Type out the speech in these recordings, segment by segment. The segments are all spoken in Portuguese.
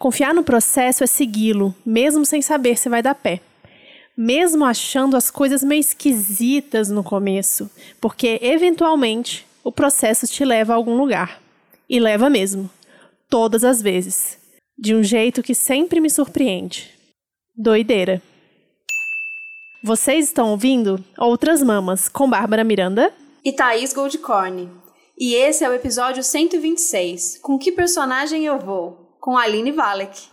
Confiar no processo é segui-lo, mesmo sem saber se vai dar pé. Mesmo achando as coisas meio esquisitas no começo, porque eventualmente o processo te leva a algum lugar. E leva mesmo. Todas as vezes. De um jeito que sempre me surpreende. Doideira. Vocês estão ouvindo Outras Mamas com Bárbara Miranda e Thaís Goldcorn. E esse é o episódio 126. Com que personagem eu vou? Com Aline Valek.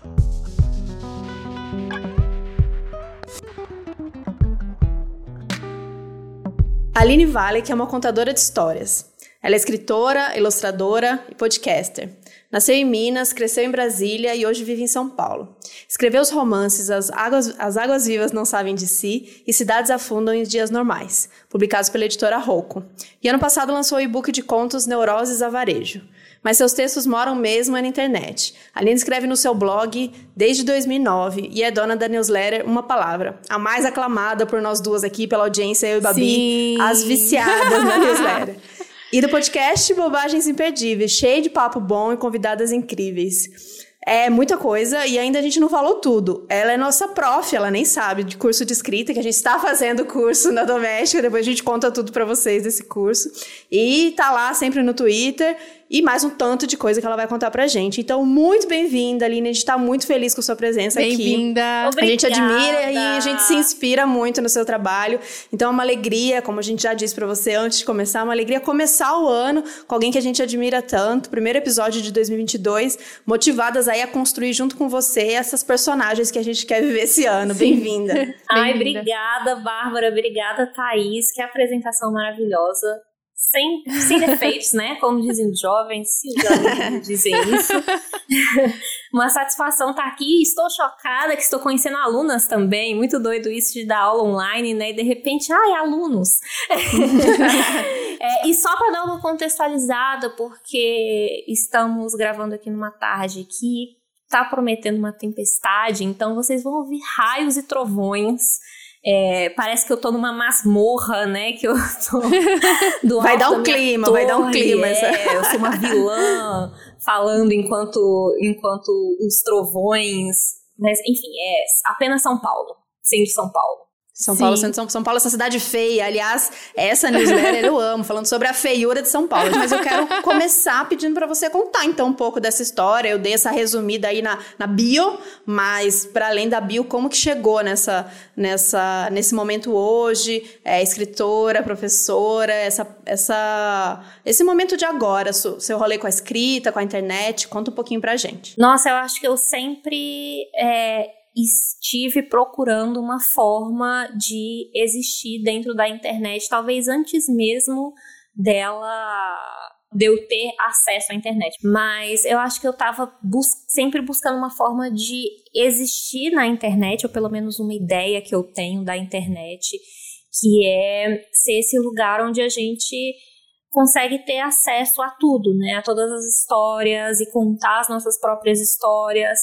Aline Valek é uma contadora de histórias. Ela é escritora, ilustradora e podcaster. Nasceu em Minas, cresceu em Brasília e hoje vive em São Paulo. Escreveu os romances As Águas, As Águas Vivas Não Sabem de Si e Cidades Afundam em Dias Normais, publicados pela editora Rocco. E ano passado lançou o e-book de contos Neuroses a Varejo. Mas seus textos moram mesmo na internet. Aline escreve no seu blog desde 2009 e é dona da newsletter Uma Palavra, a mais aclamada por nós duas aqui, pela audiência, eu e Babi, Sim. as viciadas na newsletter. E do podcast Bobagens Imperdíveis, cheio de papo bom e convidadas incríveis. É muita coisa e ainda a gente não falou tudo. Ela é nossa prof, ela nem sabe de curso de escrita, que a gente está fazendo curso na Doméstica, depois a gente conta tudo para vocês desse curso. E tá lá sempre no Twitter e mais um tanto de coisa que ela vai contar pra gente. Então, muito bem-vinda, Aline. A gente tá muito feliz com a sua presença aqui. Bem-vinda. A gente admira e a gente se inspira muito no seu trabalho. Então, é uma alegria, como a gente já disse para você antes de começar, é uma alegria começar o ano com alguém que a gente admira tanto. Primeiro episódio de 2022, motivadas aí a construir junto com você essas personagens que a gente quer viver esse ano. Bem-vinda. Ai, obrigada, Bárbara. Obrigada, Thaís. Que apresentação maravilhosa sem, sem defeitos, né? Como dizem os jovens, se os jovens dizem isso. Uma satisfação estar tá aqui. Estou chocada que estou conhecendo alunas também. Muito doido isso de dar aula online, né? E de repente, ai, alunos. é, e só para dar uma contextualizada, porque estamos gravando aqui numa tarde que tá prometendo uma tempestade, então vocês vão ouvir raios e trovões. É, parece que eu tô numa masmorra, né? Que eu tô do Vai dar um clima, torre, vai dar um clima. É, eu sou uma vilã falando enquanto, enquanto os trovões. Mas, enfim, é apenas São Paulo, sendo São Paulo. São Sim. Paulo, São, São Paulo, essa cidade feia. Aliás, essa newsletter eu amo, falando sobre a feiura de São Paulo. Mas eu quero começar pedindo para você contar então um pouco dessa história. Eu dei essa resumida aí na, na bio, mas para além da bio, como que chegou nessa, nessa, nesse momento hoje? É, escritora, professora, essa, essa, esse momento de agora, seu, seu rolê com a escrita, com a internet. Conta um pouquinho pra gente. Nossa, eu acho que eu sempre é, estive procurando uma forma de existir dentro da internet, talvez antes mesmo dela de eu ter acesso à internet. Mas eu acho que eu estava bus sempre buscando uma forma de existir na internet, ou pelo menos uma ideia que eu tenho da internet, que é ser esse lugar onde a gente consegue ter acesso a tudo, né? A todas as histórias e contar as nossas próprias histórias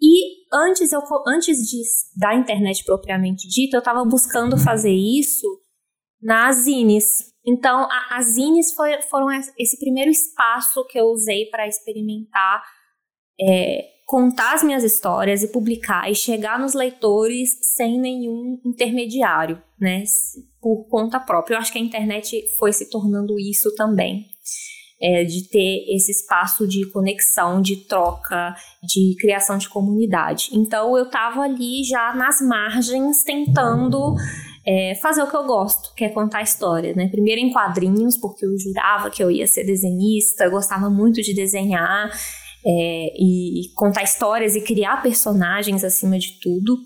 e antes, eu, antes de, da internet propriamente dita, eu estava buscando fazer isso nas zines. Então, as zines foi, foram esse primeiro espaço que eu usei para experimentar é, contar as minhas histórias e publicar e chegar nos leitores sem nenhum intermediário, né? Por conta própria. Eu acho que a internet foi se tornando isso também é, de ter esse espaço de conexão, de troca, de criação de comunidade. Então eu estava ali já nas margens tentando é, fazer o que eu gosto, que é contar história, né? Primeiro em quadrinhos, porque eu jurava que eu ia ser desenhista, gostava muito de desenhar. É, e contar histórias e criar personagens acima de tudo.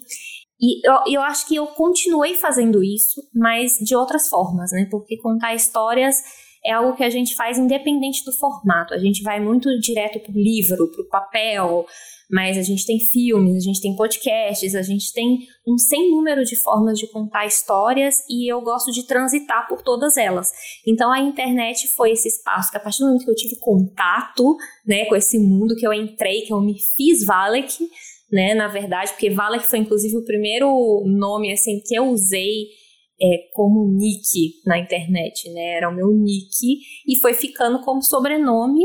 E eu, eu acho que eu continuei fazendo isso, mas de outras formas, né? Porque contar histórias é algo que a gente faz independente do formato. A gente vai muito direto para o livro, para o papel, mas a gente tem filmes, a gente tem podcasts, a gente tem um sem número de formas de contar histórias e eu gosto de transitar por todas elas. Então a internet foi esse espaço que a partir do momento que eu tive contato, né, com esse mundo que eu entrei, que eu me fiz Valek, né, na verdade, porque Valek foi inclusive o primeiro nome assim que eu usei é, como nick na internet, né? Era o meu nick e foi ficando como sobrenome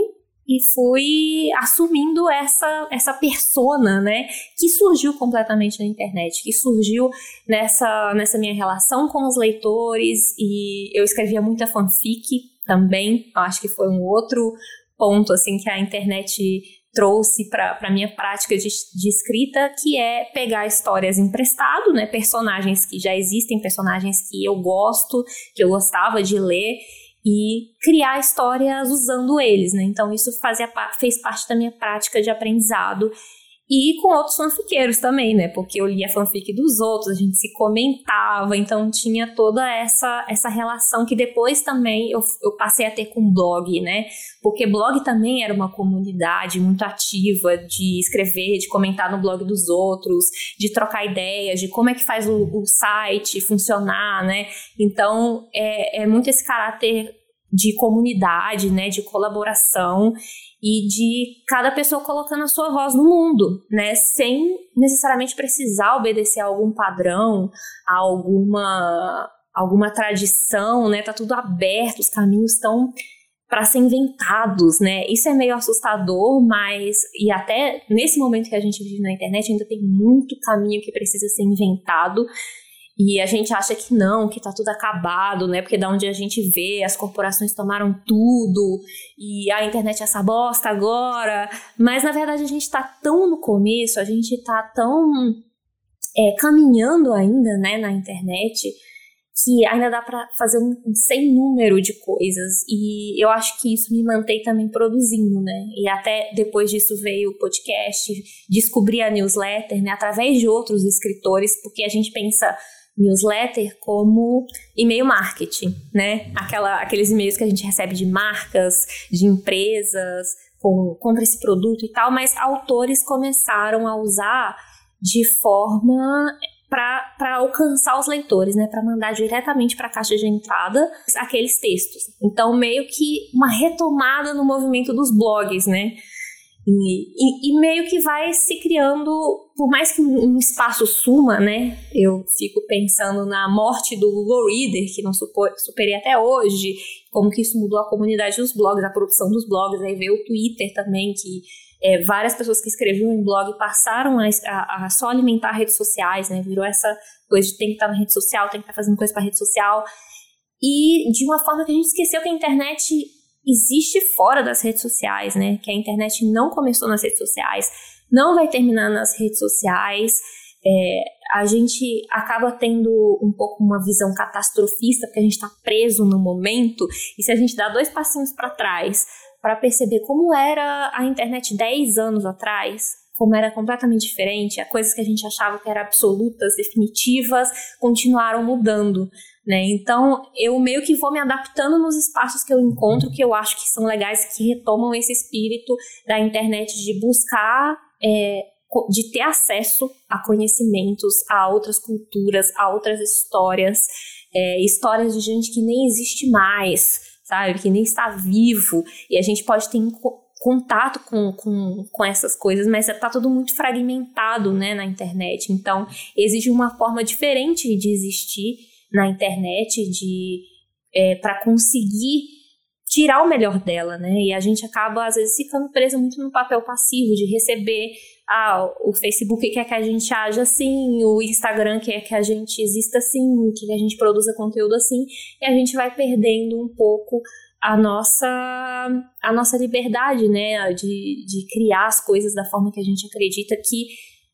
e fui assumindo essa essa persona, né, que surgiu completamente na internet, que surgiu nessa nessa minha relação com os leitores e eu escrevia muita fanfic também, acho que foi um outro ponto assim que a internet trouxe para a minha prática de, de, escrita, que é pegar histórias emprestado, né, personagens que já existem, personagens que eu gosto, que eu gostava de ler e criar histórias usando eles, né? Então isso fazia, fez parte da minha prática de aprendizado e com outros fanfiqueiros também, né? Porque eu lia fanfic dos outros, a gente se comentava, então tinha toda essa, essa relação que depois também eu, eu passei a ter com blog, né? Porque blog também era uma comunidade muito ativa de escrever, de comentar no blog dos outros, de trocar ideias, de como é que faz o, o site funcionar, né? Então é, é muito esse caráter de comunidade, né? De colaboração e de cada pessoa colocando a sua voz no mundo, né? Sem necessariamente precisar obedecer a algum padrão, a alguma alguma tradição, né? Tá tudo aberto, os caminhos estão para ser inventados, né? Isso é meio assustador, mas e até nesse momento que a gente vive na internet ainda tem muito caminho que precisa ser inventado e a gente acha que não, que tá tudo acabado, né? Porque da onde a gente vê, as corporações tomaram tudo e a internet é essa bosta agora. Mas na verdade a gente tá tão no começo, a gente tá tão é, caminhando ainda, né, na internet, que ainda dá para fazer um, um sem número de coisas. E eu acho que isso me mantém também produzindo, né? E até depois disso veio o podcast, descobri a newsletter, né, através de outros escritores, porque a gente pensa newsletter como e-mail marketing, né? Aquela, aqueles e-mails que a gente recebe de marcas, de empresas, com compra esse produto e tal, mas autores começaram a usar de forma para alcançar os leitores, né, para mandar diretamente para a caixa de entrada aqueles textos. Então, meio que uma retomada no movimento dos blogs, né? E, e, e, meio que vai se criando, por mais que um espaço suma, né? Eu fico pensando na morte do Google Reader, que não superei até hoje, como que isso mudou a comunidade dos blogs, a produção dos blogs, aí veio o Twitter também, que é, várias pessoas que escreviam em blog passaram a, a, a, só alimentar redes sociais, né? Virou essa coisa de tem que estar na rede social, tem que estar fazendo coisa para rede social. E de uma forma que a gente esqueceu que a internet existe fora das redes sociais, né? Que a internet não começou nas redes sociais, não vai terminar nas redes sociais. É, a gente acaba tendo um pouco uma visão catastrofista, porque a gente está preso no momento, e se a gente dá dois passinhos para trás para perceber como era a internet 10 anos atrás, como era completamente diferente, as coisas que a gente achava que eram absolutas, definitivas, continuaram mudando. Né? Então, eu meio que vou me adaptando nos espaços que eu encontro, que eu acho que são legais, que retomam esse espírito da internet de buscar, é, de ter acesso a conhecimentos, a outras culturas, a outras histórias, é, histórias de gente que nem existe mais, sabe? Que nem está vivo, e a gente pode ter contato com, com, com essas coisas, mas está tudo muito fragmentado né, na internet. Então, exige uma forma diferente de existir na internet de é, para conseguir tirar o melhor dela, né? E a gente acaba às vezes ficando preso muito no papel passivo de receber ah, o Facebook quer que a gente haja assim, o Instagram quer que a gente exista assim, que a gente produza conteúdo assim, e a gente vai perdendo um pouco a nossa a nossa liberdade, né, de, de criar as coisas da forma que a gente acredita que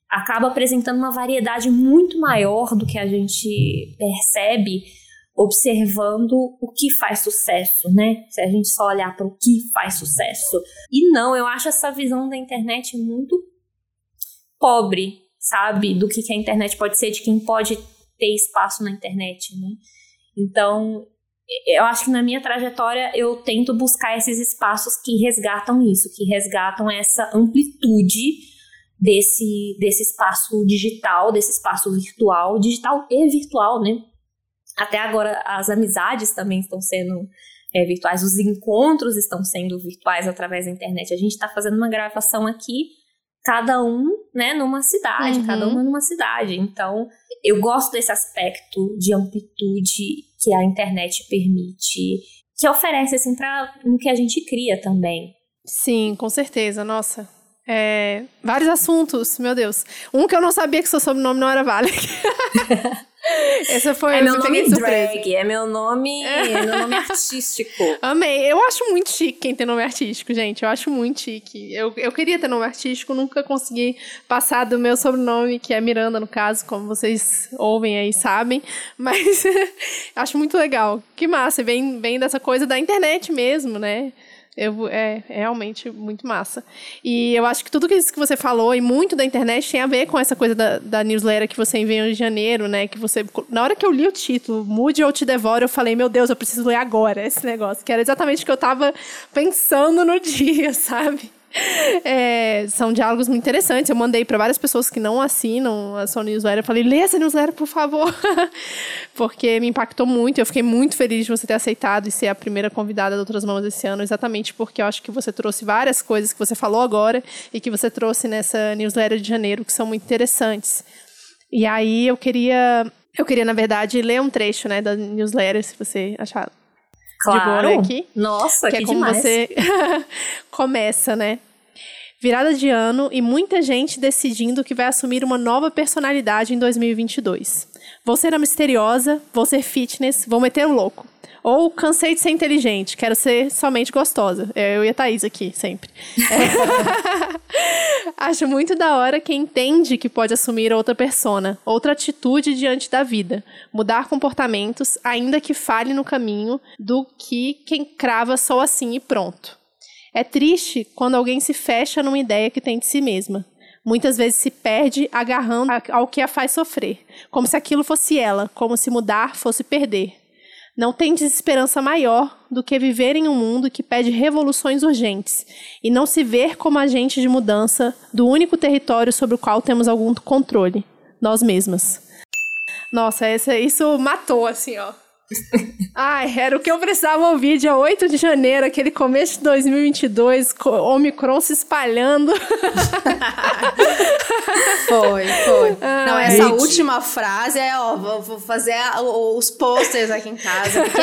acaba apresentando uma variedade muito maior do que a gente percebe observando o que faz sucesso, né? Se a gente só olhar para o que faz sucesso. E não, eu acho essa visão da internet muito pobre, sabe? Do que, que a internet pode ser, de quem pode ter espaço na internet, né? Então, eu acho que na minha trajetória eu tento buscar esses espaços que resgatam isso, que resgatam essa amplitude desse, desse espaço digital, desse espaço virtual, digital e virtual, né? Até agora as amizades também estão sendo é, virtuais, os encontros estão sendo virtuais através da internet. A gente está fazendo uma gravação aqui, cada um, né, numa cidade, uhum. cada uma numa cidade. Então, eu gosto desse aspecto de amplitude que a internet permite, que oferece assim para o que a gente cria também. Sim, com certeza. Nossa, é, vários assuntos, meu Deus. Um que eu não sabia que seu sobrenome não era Vale. Esse foi é meu nome drag, é meu nome, é meu nome artístico. Amei. Eu acho muito chique quem tem nome artístico, gente. Eu acho muito chique. Eu, eu queria ter nome artístico, nunca consegui passar do meu sobrenome, que é Miranda, no caso, como vocês ouvem aí, sabem. Mas acho muito legal. Que massa. Vem, vem dessa coisa da internet mesmo, né? Eu, é, é, realmente muito massa. E eu acho que tudo isso que você falou e muito da internet tem a ver com essa coisa da, da newsletter que você enviou em janeiro, né? Que você. Na hora que eu li o título, Mude ou Te Devoro, eu falei, meu Deus, eu preciso ler agora esse negócio. Que era exatamente o que eu tava pensando no dia, sabe? É, são diálogos muito interessantes. Eu mandei para várias pessoas que não assinam a sua newsletter. Eu falei, lê essa newsletter, por favor. Porque me impactou muito. Eu fiquei muito feliz de você ter aceitado e ser a primeira convidada de Outras Mãos esse ano, exatamente porque eu acho que você trouxe várias coisas que você falou agora e que você trouxe nessa newsletter de janeiro que são muito interessantes. E aí eu queria, eu queria na verdade ler um trecho, né, da newsletter, se você achar claro. de boa aqui. Nossa, que, que é como demais. você começa, né? Virada de ano e muita gente decidindo que vai assumir uma nova personalidade em 2022. Vou ser a misteriosa, vou ser fitness, vou meter o louco. Ou cansei de ser inteligente, quero ser somente gostosa. É, eu e a Thaís aqui, sempre. É. Acho muito da hora quem entende que pode assumir outra persona, outra atitude diante da vida, mudar comportamentos, ainda que fale no caminho, do que quem crava só assim e pronto. É triste quando alguém se fecha numa ideia que tem de si mesma. Muitas vezes se perde agarrando ao que a faz sofrer, como se aquilo fosse ela, como se mudar fosse perder. Não tem desesperança maior do que viver em um mundo que pede revoluções urgentes e não se ver como agente de mudança do único território sobre o qual temos algum controle, nós mesmas. Nossa, essa, isso matou, assim, ó. Ai, era o que eu precisava ouvir dia 8 de janeiro, aquele começo de 2022, Omicron se espalhando. foi, foi. Ai, Não, essa gente. última frase é, ó, vou fazer os posters aqui em casa, porque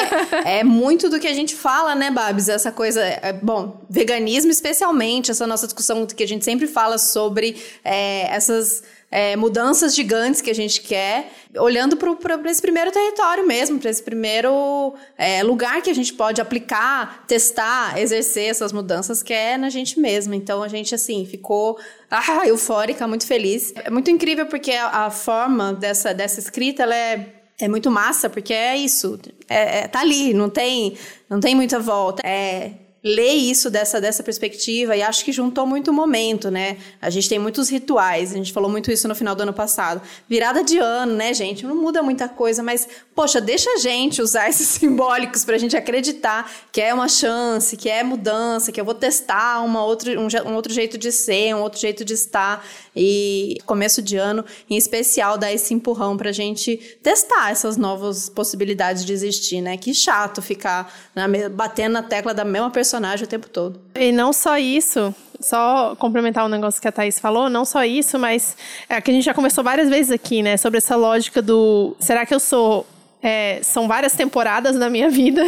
é muito do que a gente fala, né, Babs? Essa coisa, é, bom, veganismo especialmente, essa nossa discussão que a gente sempre fala sobre é, essas é, mudanças gigantes que a gente quer, olhando para esse primeiro território mesmo, para esse primeiro é, lugar que a gente pode aplicar, testar, exercer essas mudanças, que é na gente mesma. Então a gente, assim, ficou ah, eufórica, muito feliz. É muito incrível porque a, a forma dessa, dessa escrita, ela é é muito massa, porque é isso. É, é, tá ali, não tem, não tem muita volta. É ler isso dessa, dessa perspectiva e acho que juntou muito o momento, né? A gente tem muitos rituais, a gente falou muito isso no final do ano passado. Virada de ano, né, gente? Não muda muita coisa, mas, poxa, deixa a gente usar esses simbólicos pra gente acreditar que é uma chance, que é mudança, que eu vou testar uma outra, um, um outro jeito de ser, um outro jeito de estar. E começo de ano, em especial, dar esse empurrão pra gente testar essas novas possibilidades de existir, né? Que chato ficar na, batendo na tecla da mesma personagem o tempo todo. E não só isso, só complementar um negócio que a Thaís falou, não só isso, mas é que a gente já conversou várias vezes aqui, né? Sobre essa lógica do será que eu sou é, são várias temporadas na minha vida,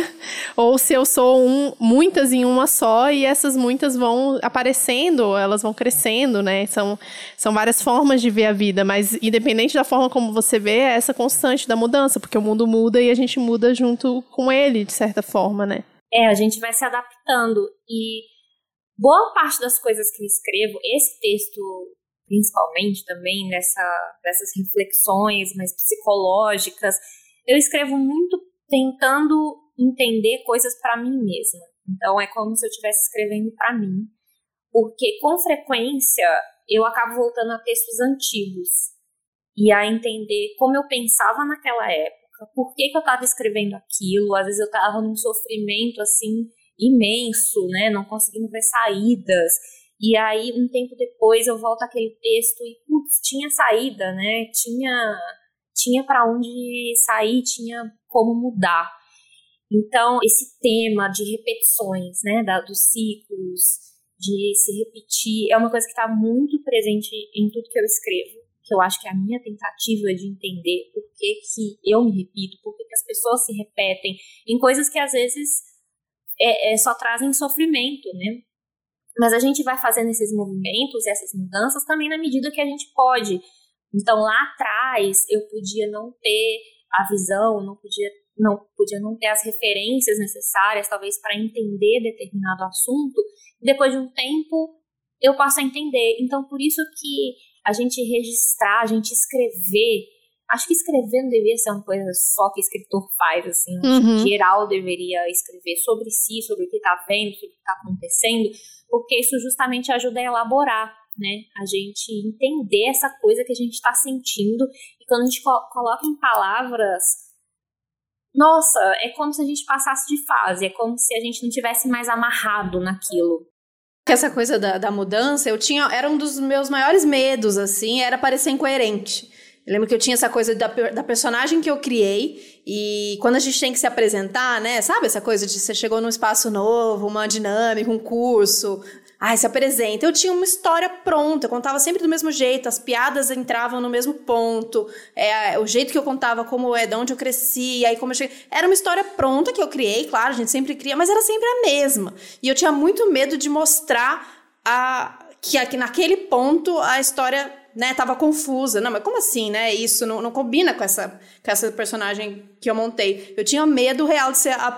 ou se eu sou um, muitas em uma só e essas muitas vão aparecendo, elas vão crescendo, né? São, são várias formas de ver a vida, mas independente da forma como você vê, é essa constante da mudança, porque o mundo muda e a gente muda junto com ele, de certa forma, né? É, a gente vai se adaptando. E boa parte das coisas que eu escrevo, esse texto principalmente também nessa, nessas reflexões mais psicológicas, eu escrevo muito tentando entender coisas para mim mesma. Então é como se eu estivesse escrevendo para mim, porque com frequência eu acabo voltando a textos antigos. E a entender como eu pensava naquela época, por que, que eu estava escrevendo aquilo. Às vezes eu estava num sofrimento assim imenso, né, não conseguindo ver saídas. E aí um tempo depois eu volto àquele texto e putz, tinha saída, né? Tinha tinha para onde sair, tinha como mudar. Então, esse tema de repetições, né, da, dos ciclos, de se repetir, é uma coisa que está muito presente em tudo que eu escrevo, que eu acho que é a minha tentativa de entender por que, que eu me repito, por que, que as pessoas se repetem em coisas que às vezes é, é, só trazem sofrimento, né? Mas a gente vai fazendo esses movimentos, essas mudanças também na medida que a gente pode. Então lá atrás eu podia não ter a visão, não podia não podia não ter as referências necessárias, talvez para entender determinado assunto. Depois de um tempo eu passo a entender. Então por isso que a gente registrar, a gente escrever Acho que escrever não deveria ser uma coisa só que escritor faz, assim. Uhum. geral deveria escrever sobre si, sobre o que está vendo, sobre o que está acontecendo, porque isso justamente ajuda a elaborar, né? A gente entender essa coisa que a gente está sentindo. E quando a gente co coloca em palavras, nossa, é como se a gente passasse de fase, é como se a gente não tivesse mais amarrado naquilo. Essa coisa da, da mudança, eu tinha. Era um dos meus maiores medos, assim, era parecer incoerente. Eu lembro que eu tinha essa coisa da, da personagem que eu criei e quando a gente tem que se apresentar, né? Sabe essa coisa de você chegou num espaço novo, uma dinâmica, um curso, Ai, se apresenta. Eu tinha uma história pronta, eu contava sempre do mesmo jeito, as piadas entravam no mesmo ponto, é, o jeito que eu contava, como é, de onde eu cresci, aí como eu cheguei. Era uma história pronta que eu criei, claro, a gente sempre cria, mas era sempre a mesma. E eu tinha muito medo de mostrar a, que aqui, naquele ponto a história né, tava confusa. Não, mas como assim, né? Isso não, não combina com essa, com essa personagem que eu montei. Eu tinha medo real de ser a, a,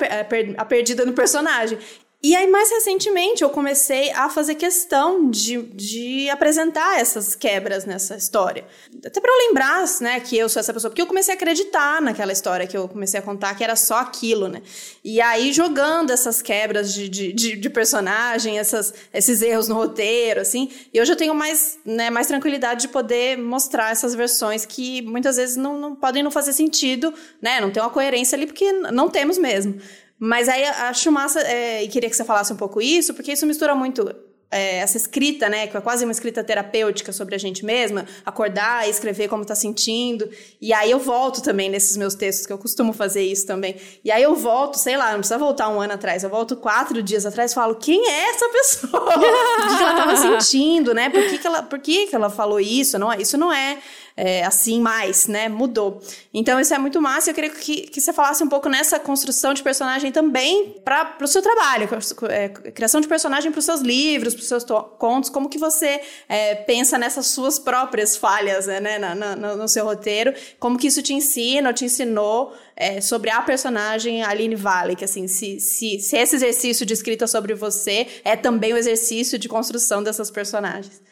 a perdida no personagem. E aí, mais recentemente, eu comecei a fazer questão de, de apresentar essas quebras nessa história. Até para eu lembrar, né, que eu sou essa pessoa. Porque eu comecei a acreditar naquela história que eu comecei a contar, que era só aquilo, né? E aí, jogando essas quebras de, de, de, de personagem, essas, esses erros no roteiro, assim. E hoje eu tenho mais, né, mais tranquilidade de poder mostrar essas versões que muitas vezes não, não podem não fazer sentido, né? Não tem uma coerência ali, porque não temos mesmo. Mas aí acho massa, é, e queria que você falasse um pouco isso, porque isso mistura muito é, essa escrita, né, que é quase uma escrita terapêutica sobre a gente mesma, acordar e escrever como está sentindo. E aí eu volto também nesses meus textos, que eu costumo fazer isso também. E aí eu volto, sei lá, não precisa voltar um ano atrás, eu volto quatro dias atrás e falo: quem é essa pessoa? o que ela estava sentindo, né? Por que, que, ela, por que, que ela falou isso? Não, é, isso não é é, assim mais, né? Mudou. Então isso é muito massa. Eu queria que, que você falasse um pouco nessa construção de personagem também para o seu trabalho, é, criação de personagem para os seus livros, para os seus contos. Como que você é, pensa nessas suas próprias falhas, né? Na, na, no seu roteiro? Como que isso te ensina, ou te ensinou é, sobre a personagem Aline Vale, que assim, se, se, se esse exercício de escrita sobre você é também o exercício de construção dessas personagens.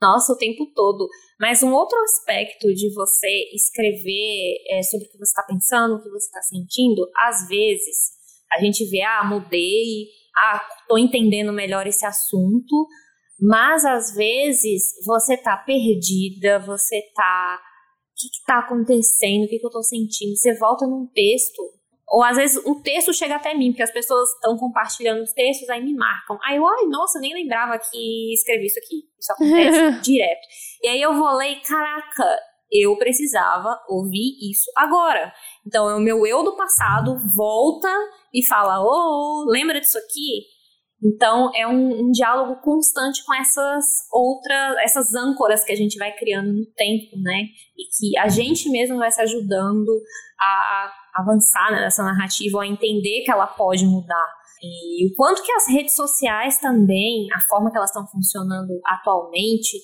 Nossa, o tempo todo. Mas um outro aspecto de você escrever é, sobre o que você está pensando, o que você está sentindo, às vezes a gente vê, ah, mudei, ah, tô entendendo melhor esse assunto, mas às vezes você tá perdida, você tá. O que, que tá acontecendo? O que, que eu tô sentindo? Você volta num texto ou às vezes o texto chega até mim, porque as pessoas estão compartilhando os textos, aí me marcam. Aí eu, ai, nossa, nem lembrava que escrevi isso aqui. Isso acontece direto. E aí eu vou ler e, caraca, eu precisava ouvir isso agora. Então, o meu eu do passado volta e fala: Ô, oh, lembra disso aqui? Então, é um, um, diálogo constante com essas outras, essas âncoras que a gente vai criando no tempo, né? E que a gente mesmo vai se ajudando a avançar nessa narrativa, a entender que ela pode mudar. E o quanto que as redes sociais também, a forma que elas estão funcionando atualmente,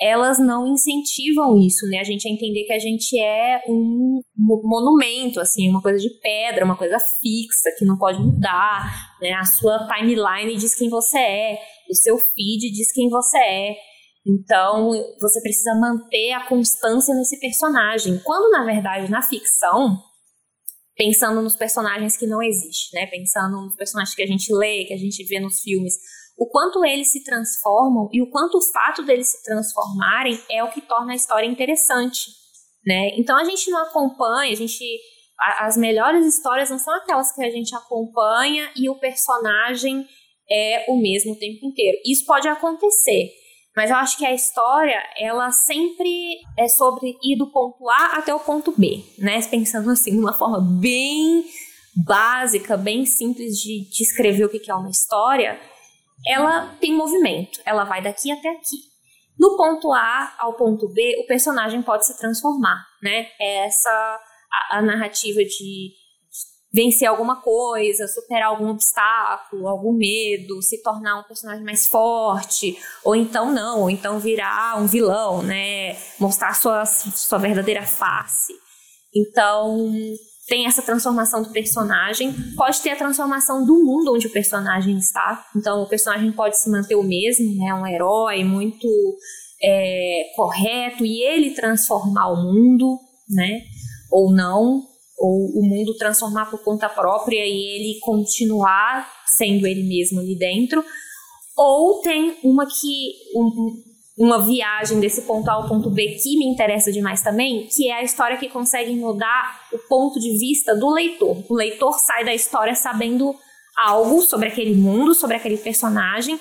elas não incentivam isso, né? A gente a entender que a gente é um monumento, assim, uma coisa de pedra, uma coisa fixa, que não pode mudar, né? A sua timeline diz quem você é, o seu feed diz quem você é. Então, você precisa manter a constância nesse personagem. Quando, na verdade, na ficção, pensando nos personagens que não existem, né? Pensando nos personagens que a gente lê, que a gente vê nos filmes, o quanto eles se transformam e o quanto o fato deles se transformarem é o que torna a história interessante, né? Então a gente não acompanha, a gente as melhores histórias não são aquelas que a gente acompanha e o personagem é o mesmo o tempo inteiro. Isso pode acontecer, mas eu acho que a história, ela sempre é sobre ir do ponto A até o ponto B, né? Pensando assim, de uma forma bem básica, bem simples de descrever o que é uma história ela tem movimento, ela vai daqui até aqui. No ponto A ao ponto B, o personagem pode se transformar, né? É essa a, a narrativa de vencer alguma coisa, superar algum obstáculo, algum medo, se tornar um personagem mais forte, ou então não, ou então virar um vilão, né? Mostrar sua, sua verdadeira face. Então, tem essa transformação do personagem, pode ter a transformação do mundo onde o personagem está. Então, o personagem pode se manter o mesmo, né? Um herói muito é, correto e ele transformar o mundo, né? Ou não, ou o mundo transformar por conta própria e ele continuar sendo ele mesmo ali dentro, ou tem uma que um, uma viagem desse ponto A ao ponto B que me interessa demais também, que é a história que consegue mudar o ponto de vista do leitor. O leitor sai da história sabendo algo sobre aquele mundo, sobre aquele personagem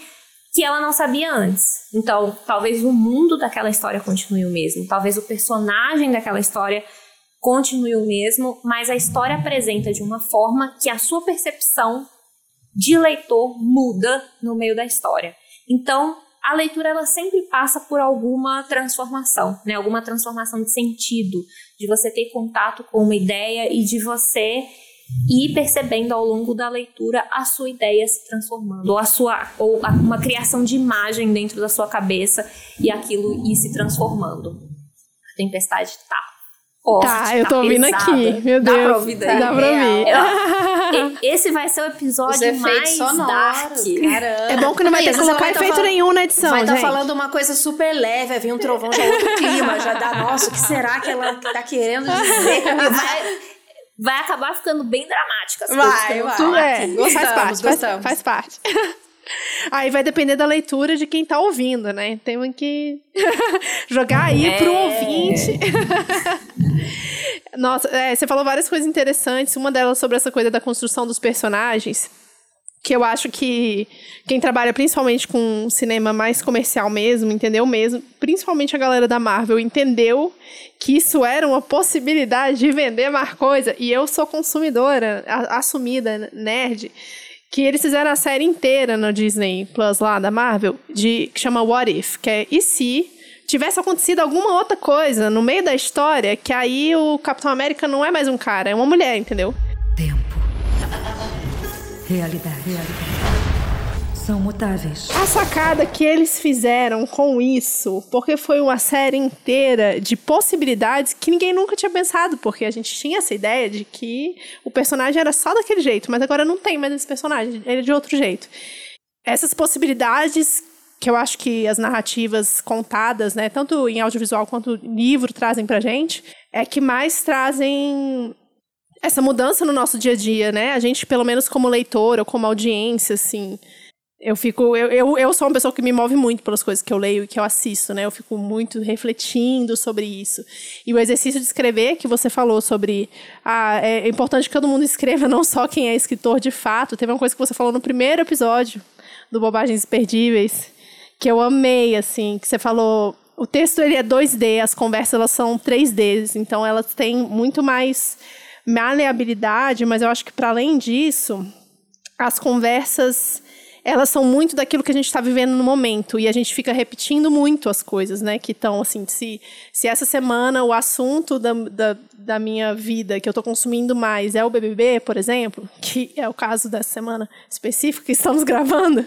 que ela não sabia antes. Então, talvez o mundo daquela história continue o mesmo, talvez o personagem daquela história continue o mesmo, mas a história apresenta de uma forma que a sua percepção de leitor muda no meio da história. Então, a leitura ela sempre passa por alguma transformação, né? Alguma transformação de sentido, de você ter contato com uma ideia e de você ir percebendo ao longo da leitura a sua ideia se transformando, ou a sua ou uma criação de imagem dentro da sua cabeça e aquilo ir se transformando. A tempestade tá forte. Tá, eu tô tá ouvindo aqui. Meu Deus. Dá pra ouvir daí. Dá pra ouvir. Esse vai ser o episódio mais sonoros, dark. Caramba. É bom que não vai ter que colocar efeito tá nenhum na edição, vai estar tá falando uma coisa super leve, vai vir um trovão, já outro clima, já dá, nossa, o que será que ela tá querendo dizer? Vai, vai acabar ficando bem dramática. Vai, vai. Tu é. Gostamos, faz parte, gostamos. Faz, faz parte. Aí vai depender da leitura de quem tá ouvindo, né? Temos que jogar aí é. pro ouvinte. Nossa, é, você falou várias coisas interessantes. Uma delas sobre essa coisa da construção dos personagens. Que eu acho que quem trabalha principalmente com cinema mais comercial mesmo, entendeu mesmo? Principalmente a galera da Marvel, entendeu que isso era uma possibilidade de vender mais coisa. E eu sou consumidora, assumida, nerd que eles fizeram a série inteira no Disney Plus lá da Marvel, de, que chama What If, que é e se tivesse acontecido alguma outra coisa no meio da história, que aí o Capitão América não é mais um cara, é uma mulher, entendeu? Tempo. Realidade. Realidade são mutáveis. A sacada que eles fizeram com isso, porque foi uma série inteira de possibilidades que ninguém nunca tinha pensado, porque a gente tinha essa ideia de que o personagem era só daquele jeito, mas agora não tem mais esse personagem, ele é de outro jeito. Essas possibilidades que eu acho que as narrativas contadas, né, tanto em audiovisual quanto livro trazem pra gente, é que mais trazem essa mudança no nosso dia a dia, né? A gente, pelo menos como leitor ou como audiência, assim, eu fico. Eu, eu, eu sou uma pessoa que me move muito pelas coisas que eu leio e que eu assisto, né? Eu fico muito refletindo sobre isso. E o exercício de escrever que você falou sobre. Ah, é importante que todo mundo escreva, não só quem é escritor de fato. Teve uma coisa que você falou no primeiro episódio do Bobagens Imperdíveis, que eu amei, assim, que você falou. O texto ele é 2D, as conversas elas são 3D, então elas têm muito mais maleabilidade, mas eu acho que para além disso, as conversas elas são muito daquilo que a gente está vivendo no momento. E a gente fica repetindo muito as coisas, né? Que estão, assim, se, se essa semana o assunto da, da, da minha vida que eu estou consumindo mais é o BBB, por exemplo, que é o caso dessa semana específica que estamos gravando,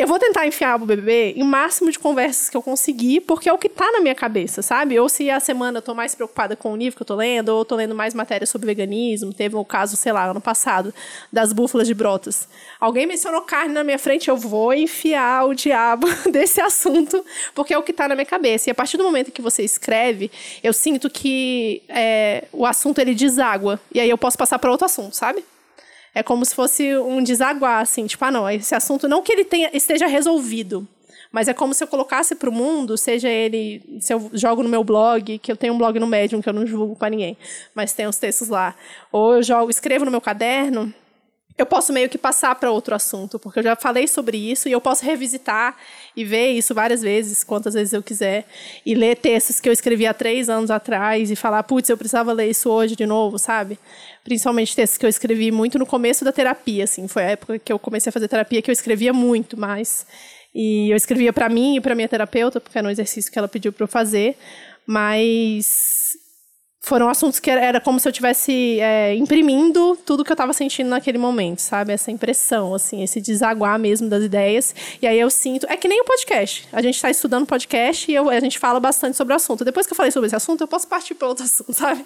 eu vou tentar enfiar o bebê em máximo de conversas que eu conseguir, porque é o que tá na minha cabeça, sabe? Ou se a semana eu tô mais preocupada com o livro que eu tô lendo, ou eu tô lendo mais matérias sobre veganismo. Teve o um caso, sei lá, ano passado, das búfalas de brotas. Alguém mencionou carne na minha frente, eu vou enfiar o diabo desse assunto, porque é o que tá na minha cabeça. E a partir do momento que você escreve, eu sinto que é, o assunto ele deságua. E aí eu posso passar para outro assunto, sabe? É como se fosse um desaguar, assim, tipo, ah, não, esse assunto não que ele tenha, esteja resolvido, mas é como se eu colocasse para o mundo, seja ele, se eu jogo no meu blog, que eu tenho um blog no Medium que eu não divulgo para ninguém, mas tem os textos lá, ou eu jogo, escrevo no meu caderno, eu posso meio que passar para outro assunto, porque eu já falei sobre isso e eu posso revisitar e ver isso várias vezes, quantas vezes eu quiser, e ler textos que eu escrevi há três anos atrás e falar, putz, eu precisava ler isso hoje de novo, sabe? Principalmente textos que eu escrevi muito no começo da terapia, assim, foi a época que eu comecei a fazer terapia que eu escrevia muito mais. E eu escrevia para mim e para minha terapeuta, porque era um exercício que ela pediu para eu fazer, mas foram assuntos que era, como se eu tivesse é, imprimindo tudo que eu estava sentindo naquele momento, sabe? Essa impressão, assim, esse desaguar mesmo das ideias. E aí eu sinto. É que nem o podcast. A gente está estudando podcast e eu, a gente fala bastante sobre o assunto. Depois que eu falei sobre esse assunto, eu posso partir para outro assunto, sabe?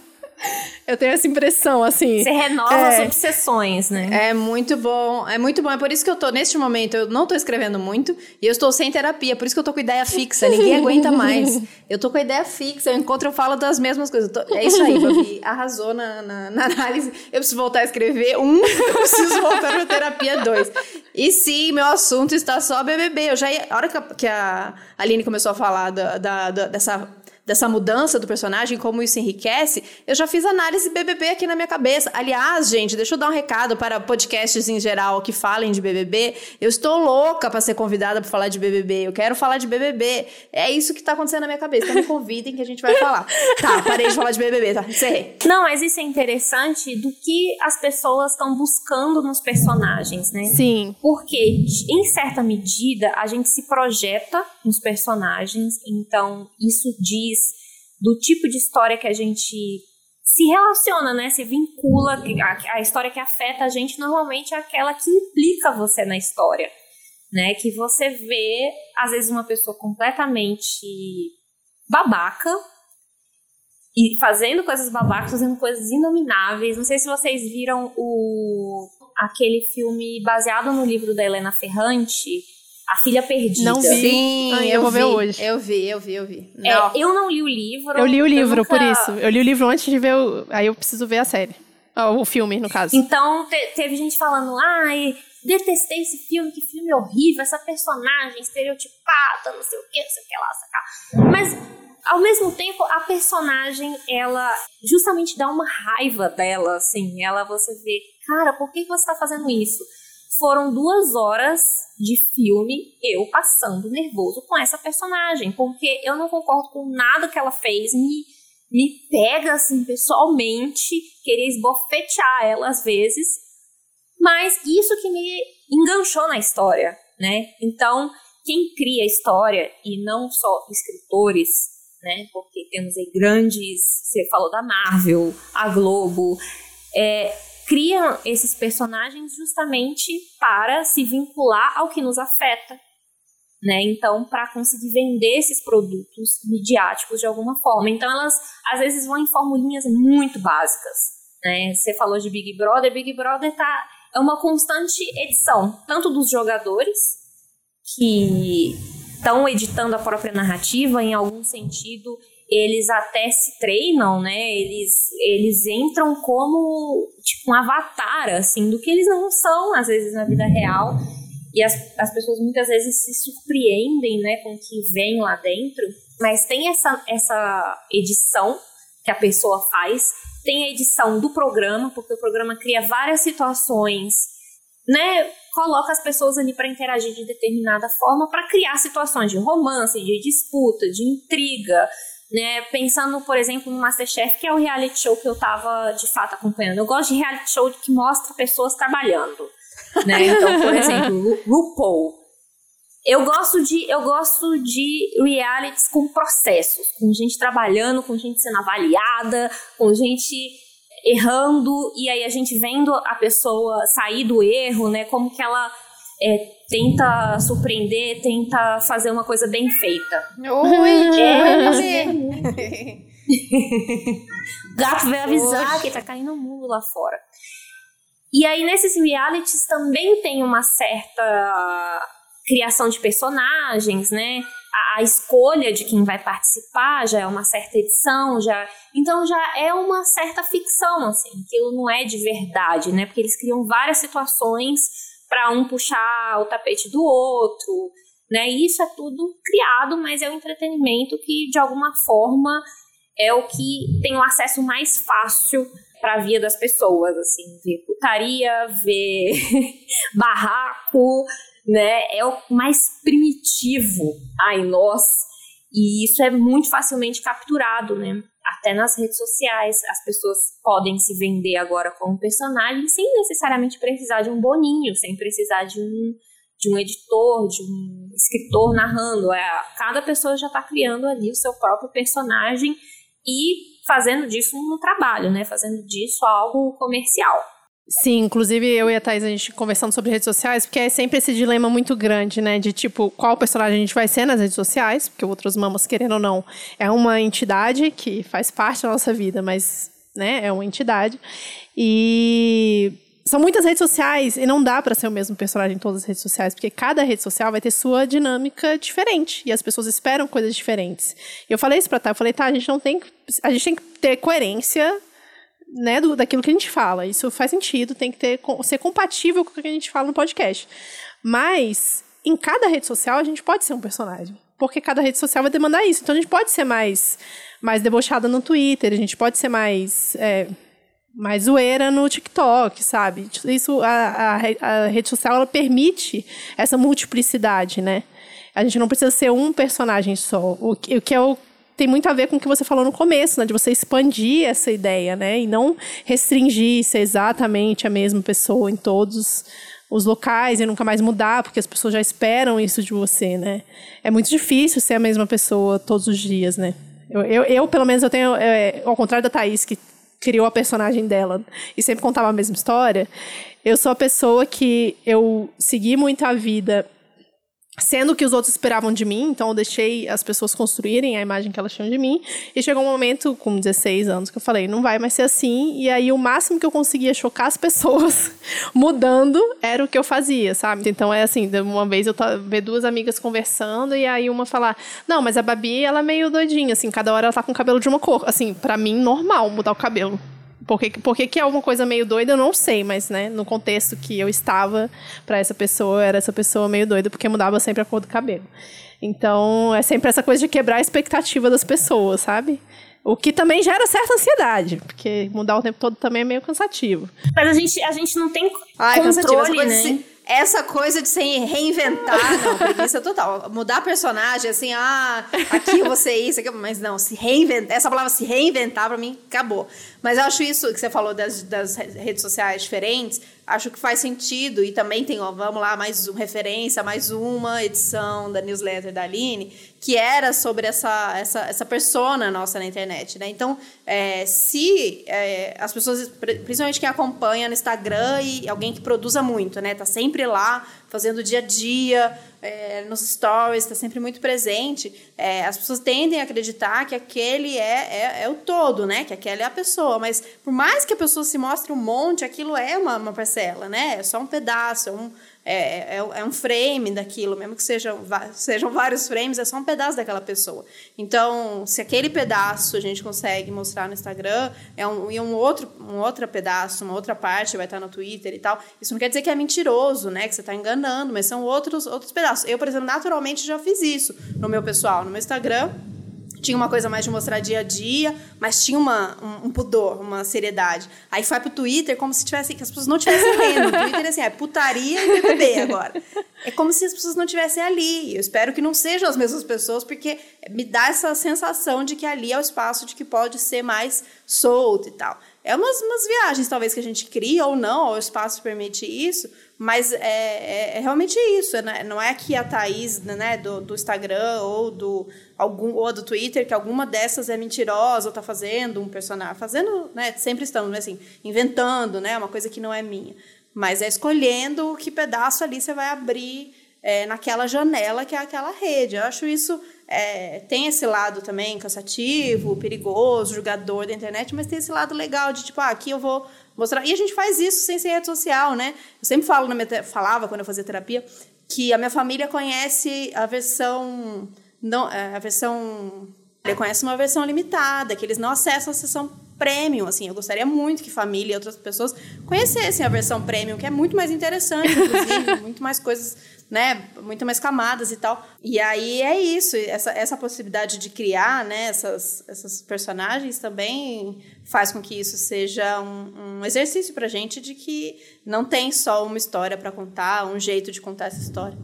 Eu tenho essa impressão, assim. Você renova é, as obsessões, né? É muito bom. É muito bom. É por isso que eu tô, neste momento, eu não tô escrevendo muito e eu estou sem terapia. Por isso que eu tô com ideia fixa. Ninguém aguenta mais. Eu tô com ideia fixa. Eu encontro, eu falo das mesmas coisas. Tô, é isso aí, Babi. Arrasou na, na, na, análise. Eu preciso voltar a escrever um, eu preciso voltar pra terapia dois. E sim, meu assunto está só BBB. Eu já ia, a hora que a, que a Aline começou a falar da, da, da dessa dessa mudança do personagem, como isso enriquece, eu já fiz análise BBB aqui na minha cabeça. Aliás, gente, deixa eu dar um recado para podcasts em geral que falem de BBB. Eu estou louca para ser convidada para falar de BBB. Eu quero falar de BBB. É isso que está acontecendo na minha cabeça. Então me convidem que a gente vai falar. Tá, parei de falar de BBB, tá? Encerrei. Não, mas isso é interessante do que as pessoas estão buscando nos personagens, né? Sim. Porque, em certa medida, a gente se projeta nos personagens, então isso diz do tipo de história que a gente se relaciona, né? Se vincula. A, a história que afeta a gente normalmente é aquela que implica você na história. Né? Que você vê, às vezes, uma pessoa completamente babaca e fazendo coisas babacas, fazendo coisas inomináveis. Não sei se vocês viram o aquele filme baseado no livro da Helena Ferrante, a Filha Perdida. Não vi. Sim, ah, eu, eu vou vi, ver hoje. Eu vi, eu vi, eu vi. É, eu não li o livro. Eu li o livro, nunca... por isso. Eu li o livro antes de ver o... Aí eu preciso ver a série. o filme, no caso. Então, te, teve gente falando, ai, detestei esse filme, que filme horrível, essa personagem estereotipada, não sei o que, não sei o que lá, sacar. Mas, ao mesmo tempo, a personagem, ela justamente dá uma raiva dela, assim. Ela, você vê, cara, por que você tá fazendo isso? Foram duas horas de filme eu passando nervoso com essa personagem, porque eu não concordo com nada que ela fez, me, me pega assim pessoalmente, querer esbofetear ela às vezes, mas isso que me enganchou na história, né? Então, quem cria história, e não só escritores, né? Porque temos aí grandes, você falou da Marvel, a Globo, é, criam esses personagens justamente para se vincular ao que nos afeta. Né? Então, para conseguir vender esses produtos midiáticos de alguma forma. Então, elas às vezes vão em formulinhas muito básicas. Né? Você falou de Big Brother, Big Brother tá, é uma constante edição, tanto dos jogadores, que estão editando a própria narrativa, em algum sentido, eles até se treinam, né? Eles, eles entram como tipo um avatar, assim, do que eles não são, às vezes, na vida real. E as, as pessoas muitas vezes se surpreendem, né, com o que vem lá dentro. Mas tem essa, essa edição que a pessoa faz, tem a edição do programa, porque o programa cria várias situações, né? Coloca as pessoas ali para interagir de determinada forma para criar situações de romance, de disputa, de intriga, né? Pensando, por exemplo, no Masterchef, que é o reality show que eu tava de fato acompanhando. Eu gosto de reality show que mostra pessoas trabalhando, né? Então, por exemplo, RuPaul. Eu gosto de eu gosto de realities com processos, com gente trabalhando, com gente sendo avaliada, com gente errando e aí a gente vendo a pessoa sair do erro, né? Como que ela é, tenta surpreender, tenta fazer uma coisa bem feita. Oi, é, Gato veio avisar que tá caindo o mundo lá fora. E aí, nesses realities também tem uma certa criação de personagens, né? A, a, escolha de quem vai participar já é uma certa edição, já então já é uma certa ficção, assim, aquilo não é de verdade, né? Porque eles criam várias situações para um puxar o tapete do outro, né? isso é tudo criado, mas é o entretenimento que de alguma forma é o que tem o acesso mais fácil para a via das pessoas, assim, ver putaria, ver barraco, né? É o mais primitivo ai nós, e isso é muito facilmente capturado, né? Até nas redes sociais, as pessoas podem se vender agora como personagem sem necessariamente precisar de um boninho, sem precisar de um, de um editor, de um escritor narrando. É, cada pessoa já está criando ali o seu próprio personagem e fazendo disso um trabalho, né? Fazendo disso algo comercial. Sim, inclusive eu e a Thais, a gente conversando sobre redes sociais, porque é sempre esse dilema muito grande, né? De tipo, qual personagem a gente vai ser nas redes sociais, porque Outras Mamas, querendo ou não, é uma entidade que faz parte da nossa vida, mas, né, é uma entidade. E são muitas redes sociais e não dá para ser o mesmo personagem em todas as redes sociais, porque cada rede social vai ter sua dinâmica diferente e as pessoas esperam coisas diferentes. Eu falei isso para tá, eu falei, tá, a gente não tem, a gente tem que ter coerência, né, do, daquilo que a gente fala. Isso faz sentido, tem que ter ser compatível com o que a gente fala no podcast. Mas em cada rede social a gente pode ser um personagem, porque cada rede social vai demandar isso. Então a gente pode ser mais mais debochada no Twitter, a gente pode ser mais é, mais zoeira no TikTok, sabe? Isso, a, a, a, rede social, ela permite essa multiplicidade, né? A gente não precisa ser um personagem só. O, o que é o, tem muito a ver com o que você falou no começo, né? De você expandir essa ideia, né? E não restringir ser exatamente a mesma pessoa em todos os locais e nunca mais mudar, porque as pessoas já esperam isso de você, né? É muito difícil ser a mesma pessoa todos os dias, né? Eu, eu, eu pelo menos, eu tenho, é, ao contrário da Thaís, que criou a personagem dela e sempre contava a mesma história, eu sou a pessoa que eu segui muito a vida sendo que os outros esperavam de mim, então eu deixei as pessoas construírem a imagem que elas tinham de mim, e chegou um momento, com 16 anos, que eu falei, não vai mais ser assim, e aí o máximo que eu conseguia chocar as pessoas mudando era o que eu fazia, sabe? Então é assim, uma vez eu ver duas amigas conversando, e aí uma falar, não, mas a Babi, ela é meio doidinha, assim, cada hora ela tá com o cabelo de uma cor, assim, para mim, normal mudar o cabelo. Porque, porque que é uma coisa meio doida, eu não sei, mas, né, no contexto que eu estava para essa pessoa, era essa pessoa meio doida, porque mudava sempre a cor do cabelo. Então, é sempre essa coisa de quebrar a expectativa das pessoas, sabe? O que também gera certa ansiedade, porque mudar o tempo todo também é meio cansativo. Mas a gente, a gente não tem Ai, controle, né? Essa coisa de se reinventar, não, preguiça total. Mudar personagem, assim, ah, aqui ser isso, aqui, mas não, se reinventar, essa palavra se reinventar, pra mim, acabou. Mas eu acho isso que você falou das, das redes sociais diferentes, acho que faz sentido. E também tem, ó, vamos lá, mais uma referência, mais uma edição da newsletter da Aline, que era sobre essa, essa, essa persona nossa na internet, né? Então, é, se é, as pessoas, principalmente quem acompanha no Instagram e alguém que produza muito, né? Tá sempre lá fazendo dia a dia, é, nos stories, está sempre muito presente, é, as pessoas tendem a acreditar que aquele é, é, é, o todo, né? Que aquela é a pessoa. Mas por mais que a pessoa se mostre um monte, aquilo é uma, uma parcela, né? É só um pedaço, é um, é, é, é, um frame daquilo, mesmo que sejam, sejam vários frames, é só um pedaço daquela pessoa. Então, se aquele pedaço a gente consegue mostrar no Instagram, é um, e um outro, um outro pedaço, uma outra parte vai estar no Twitter e tal, isso não quer dizer que é mentiroso, né? Que você está enganando, mas são outros, outros pedaços. Eu, por exemplo, naturalmente já fiz isso no meu pessoal, no meu Instagram tinha uma coisa mais de mostrar dia a dia, mas tinha uma, um, um pudor, uma seriedade. Aí foi pro Twitter como se tivesse, que as pessoas não tivessem lendo. O Twitter é assim, é putaria e BBB agora. É como se as pessoas não tivessem ali. Eu espero que não sejam as mesmas pessoas, porque me dá essa sensação de que ali é o espaço de que pode ser mais solto e tal. É umas, umas viagens, talvez, que a gente cria ou não, ou o espaço permite isso, mas é, é, é realmente isso. Né? Não é que a Thaís né, do, do Instagram ou do, algum, ou do Twitter, que alguma dessas é mentirosa ou está fazendo um personagem. Fazendo, né? Sempre estamos, né, assim, inventando, né? Uma coisa que não é minha. Mas é escolhendo que pedaço ali você vai abrir é, naquela janela que é aquela rede. Eu acho isso é, tem esse lado também cansativo, perigoso, jogador da internet, mas tem esse lado legal de tipo, ah, aqui eu vou mostrar. E a gente faz isso sem ser rede social, né? Eu sempre falo na minha falava quando eu fazia terapia que a minha família conhece a versão não é, a versão ele conhece uma versão limitada, que eles não acessam a sessão premium, assim, eu gostaria muito que família e outras pessoas conhecessem a versão premium, que é muito mais interessante, inclusive, muito mais coisas né, muito mais camadas e tal. E aí é isso, essa, essa possibilidade de criar, né, essas, essas personagens também faz com que isso seja um, um exercício pra gente de que não tem só uma história para contar, um jeito de contar essa história.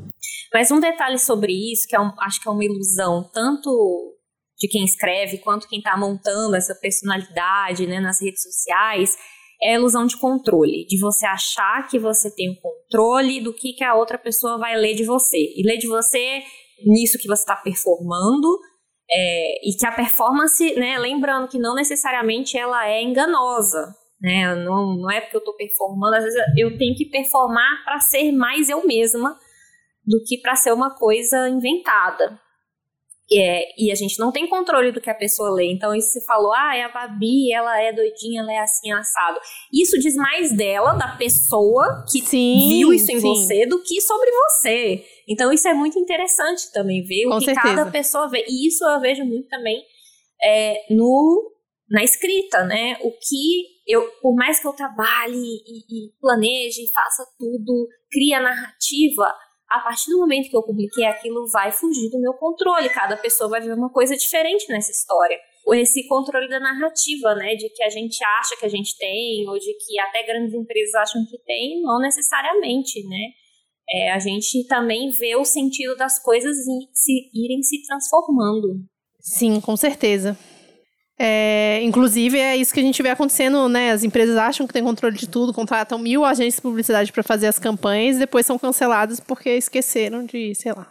Mas um detalhe sobre isso, que é um, acho que é uma ilusão, tanto de quem escreve quanto quem está montando essa personalidade né, nas redes sociais, é a ilusão de controle, de você achar que você tem o controle do que, que a outra pessoa vai ler de você. E ler de você nisso que você está performando, É, e que a performance, né, lembrando que não necessariamente ela é enganosa, né? Não, não é porque eu estou performando, às vezes eu tenho que performar para ser mais eu mesma do que para ser uma coisa inventada. É, e a gente não tem controle do que a pessoa lê. Então, isso se falou, ah, é a Babi, ela é doidinha, ela é assim, assado. Isso diz mais dela, da pessoa que sim, viu isso em sim. você, do que sobre você. Então, isso é muito interessante também, ver Com o que certeza. cada pessoa vê. E isso eu vejo muito também é, no, na escrita, né? O que eu, por mais que eu trabalhe e, e planeje, faça tudo, cria narrativa, a partir do momento que eu publiquei aquilo, vai fugir do meu controle. Cada pessoa vai ver uma coisa diferente nessa história. Esse controle da narrativa, né? De que a gente acha que a gente tem, ou de que até grandes empresas acham que tem, não necessariamente, né? É, a gente também vê o sentido das coisas se, irem se transformando. Sim, com certeza. É, inclusive, é isso que a gente vê acontecendo, né? As empresas acham que tem controle de tudo, contratam mil agentes de publicidade para fazer as campanhas e depois são canceladas porque esqueceram de, sei lá,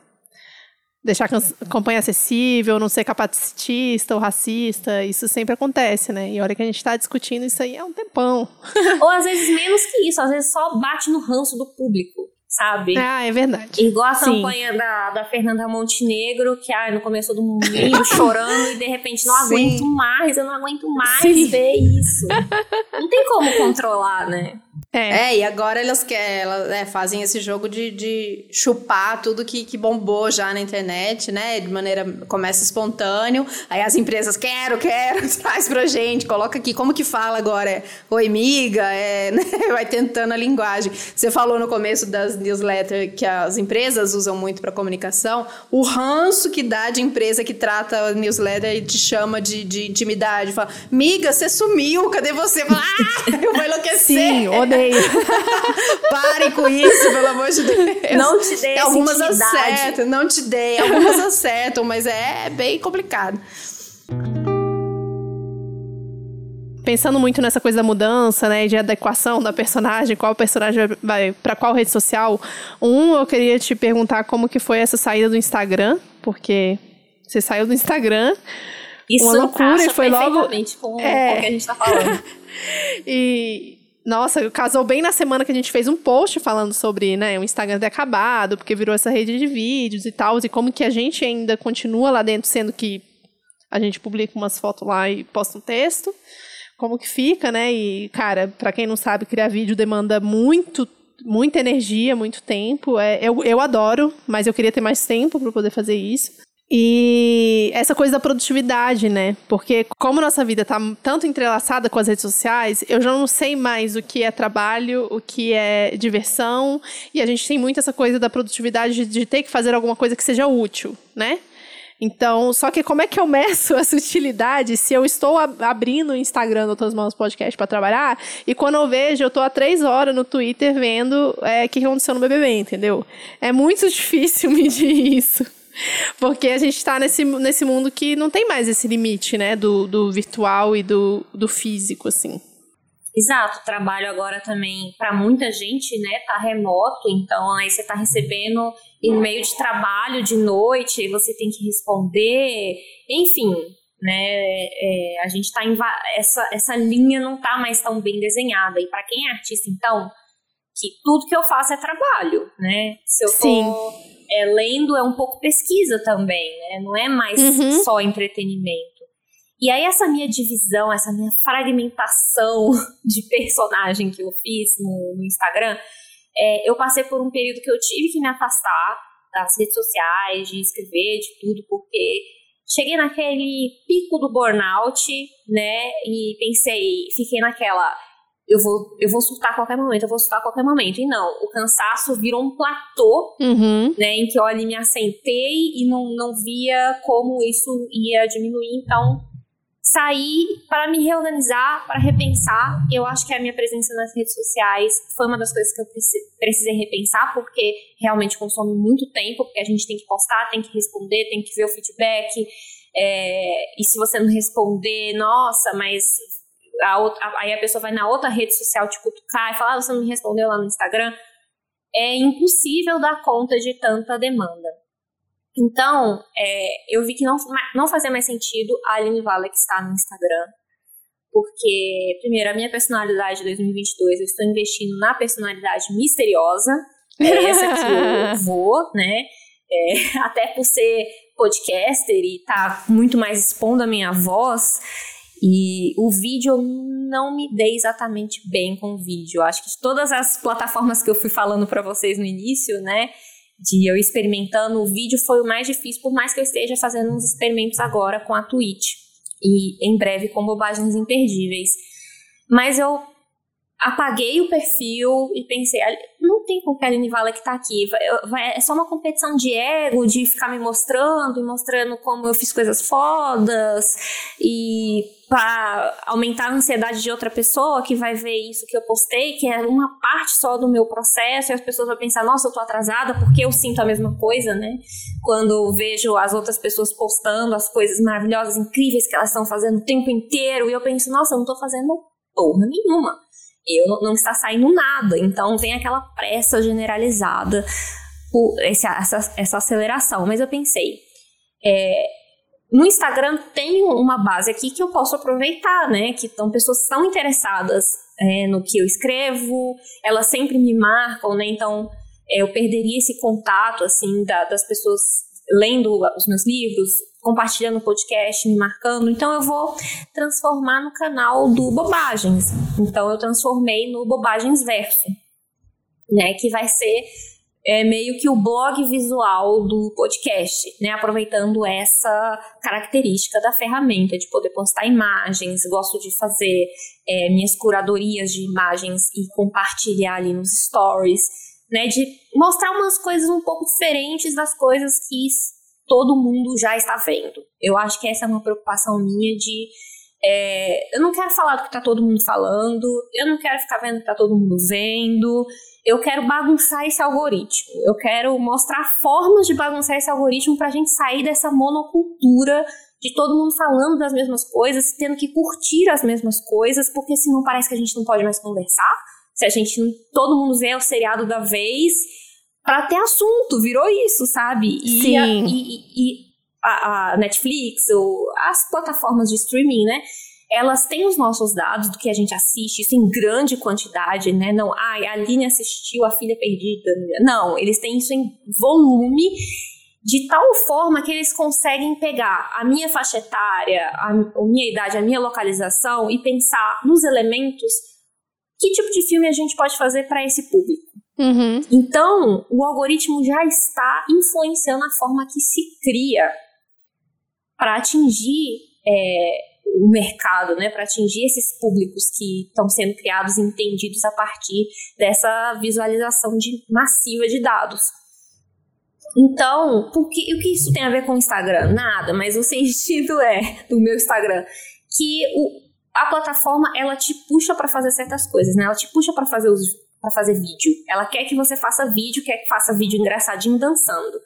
deixar a campanha acessível, não ser capacitista ou racista. Isso sempre acontece, né? E hora que a gente está discutindo isso aí é um tempão. Ou às vezes menos que isso, às vezes só bate no ranço do público sabe? Ah, é verdade. Igual a Sim. campanha da, da Fernanda Montenegro, que ai, no começo do mundo chorando e de repente não Sim. aguento mais, eu não aguento mais Sim. ver isso. não tem como controlar, né? É. é, e agora elas, quer, elas é, fazem esse jogo de, de chupar tudo que, que bombou já na internet, né? De maneira, começa espontâneo. Aí as empresas, quero, quero, traz pra gente, coloca aqui. Como que fala agora? Oi, miga, é, né? vai tentando a linguagem. Você falou no começo das newsletters que as empresas usam muito para comunicação. O ranço que dá de empresa que trata a newsletter e te chama de, de intimidade. Fala, miga, você sumiu, cadê você? Fala, ah, eu vou enlouquecer. Sim, odeio Pare com isso, pelo amor de Deus. Não te dei Algumas acertam, não te dei. Algumas acertam, mas é bem complicado pensando muito nessa coisa da mudança, né, de adequação da personagem, qual personagem vai para qual rede social. Um, eu queria te perguntar como que foi essa saída do Instagram, porque você saiu do Instagram, Isso uma loucura e foi logo com, é... o que a gente tá falando. e nossa, casou bem na semana que a gente fez um post falando sobre, né, o Instagram ter acabado, porque virou essa rede de vídeos e tal, e como que a gente ainda continua lá dentro, sendo que a gente publica umas fotos lá e posta um texto. Como que fica, né? E, cara, para quem não sabe, criar vídeo demanda muito muita energia, muito tempo. É, eu, eu adoro, mas eu queria ter mais tempo para poder fazer isso. E essa coisa da produtividade, né? Porque como nossa vida tá tanto entrelaçada com as redes sociais, eu já não sei mais o que é trabalho, o que é diversão, e a gente tem muito essa coisa da produtividade de, ter que fazer alguma coisa que seja útil, né? Então, só que como é que eu meço essa utilidade se eu estou abrindo o Instagram do Outras Mãos Podcast para trabalhar e quando eu vejo, eu estou há três horas no Twitter vendo é, o que aconteceu no BBB, entendeu? É muito difícil medir isso. Porque a gente está nesse, nesse mundo que não tem mais esse limite, né? Do, do virtual e do, do físico, assim. Exato, trabalho agora também para muita gente, né? Tá remoto, então aí você tá recebendo em meio de trabalho de noite, você tem que responder, enfim, né? É, a gente tá em essa essa linha não tá mais tão bem desenhada e para quem é artista, então, que tudo que eu faço é trabalho, né? Se eu Sim. É, lendo é um pouco pesquisa também, né? Não é mais uhum. só entretenimento. E aí essa minha divisão, essa minha fragmentação de personagem que eu fiz no, no Instagram, é, eu passei por um período que eu tive que me afastar das redes sociais, de escrever, de tudo, porque cheguei naquele pico do burnout, né? E pensei, fiquei naquela eu vou, eu vou surtar a qualquer momento, eu vou surtar a qualquer momento. E não, o cansaço virou um platô, uhum. né, em que eu ali me assentei e não, não via como isso ia diminuir. Então, saí para me reorganizar, para repensar. Eu acho que a minha presença nas redes sociais foi uma das coisas que eu precisei repensar, porque realmente consome muito tempo, porque a gente tem que postar, tem que responder, tem que ver o feedback. É, e se você não responder, nossa, mas a outra, aí a pessoa vai na outra rede social te cutucar e falar, ah, você não me respondeu lá no Instagram. É impossível dar conta de tanta demanda. Então, é, eu vi que não, não fazia mais sentido a Aline Valek estar no Instagram. Porque, primeiro, a minha personalidade de 2022, eu estou investindo na personalidade misteriosa. É essa que eu vou, né? É, até por ser podcaster e tá muito mais expondo a minha voz. E o vídeo eu não me dei exatamente bem com o vídeo. Acho que de todas as plataformas que eu fui falando para vocês no início, né? De eu experimentando, o vídeo foi o mais difícil, por mais que eu esteja fazendo uns experimentos agora com a Twitch. E em breve com bobagens imperdíveis. Mas eu apaguei o perfil e pensei, não tem com que a Aline Vala que tá aqui, é só uma competição de ego, de ficar me mostrando e mostrando como eu fiz coisas fodas e para aumentar a ansiedade de outra pessoa que vai ver isso que eu postei, que é uma parte só do meu processo, e as pessoas vão pensar, nossa, eu tô atrasada porque eu sinto a mesma coisa, né? Quando vejo as outras pessoas postando as coisas maravilhosas, incríveis que elas estão fazendo o tempo inteiro, e eu penso, nossa, eu não tô fazendo porra nenhuma eu não, não está saindo nada. Então vem aquela pressa generalizada esse, essa, essa aceleração. Mas eu pensei, é, no Instagram tem uma base aqui que eu posso aproveitar, né? Que estão pessoas tão interessadas é, no que eu escrevo, elas sempre me marcam, né? Então é, eu perderia esse contato assim da, das pessoas lendo os meus livros, compartilhando o podcast, me marcando. Então eu vou transformar no canal do Bobagens. Então eu transformei no Bobagens Verso, né? Que vai ser é, meio que o blog visual do podcast, né? Aproveitando essa característica da ferramenta de poder postar imagens. Gosto de fazer é, minhas curadorias de imagens e compartilhar ali nos stories. Né, de mostrar umas coisas um pouco diferentes das coisas que todo mundo já está vendo. Eu acho que essa é uma preocupação minha de. É, eu não quero falar do que está todo mundo falando, eu não quero ficar vendo o que está todo mundo vendo, eu quero bagunçar esse algoritmo, eu quero mostrar formas de bagunçar esse algoritmo para a gente sair dessa monocultura de todo mundo falando das mesmas coisas, tendo que curtir as mesmas coisas, porque senão parece que a gente não pode mais conversar. Se a gente todo mundo vê o seriado da vez para ter assunto, virou isso, sabe? E Sim. A, e, e a, a, Netflix, ou as plataformas de streaming, né? Elas têm os nossos dados do que a gente assiste, isso em grande quantidade, né? Não, ah, a Aline assistiu A Filha Perdida. Não, eles têm isso em volume de tal forma que eles conseguem pegar a minha faixa etária, a, a minha idade, a minha localização e pensar nos elementos que tipo de filme a gente pode fazer para esse público. Uhum. Então, o algoritmo já está influenciando a forma que se cria para atingir é, o mercado, né, para atingir esses públicos que estão sendo criados e entendidos a partir dessa visualização de, massiva de dados. Então, porque, o que isso tem a ver com o Instagram? Nada, mas o sentido é do meu Instagram que o, a plataforma ela te puxa para fazer certas coisas, né? Ela te puxa para fazer para fazer vídeo. Ela quer que você faça vídeo, quer que faça vídeo engraçadinho dançando.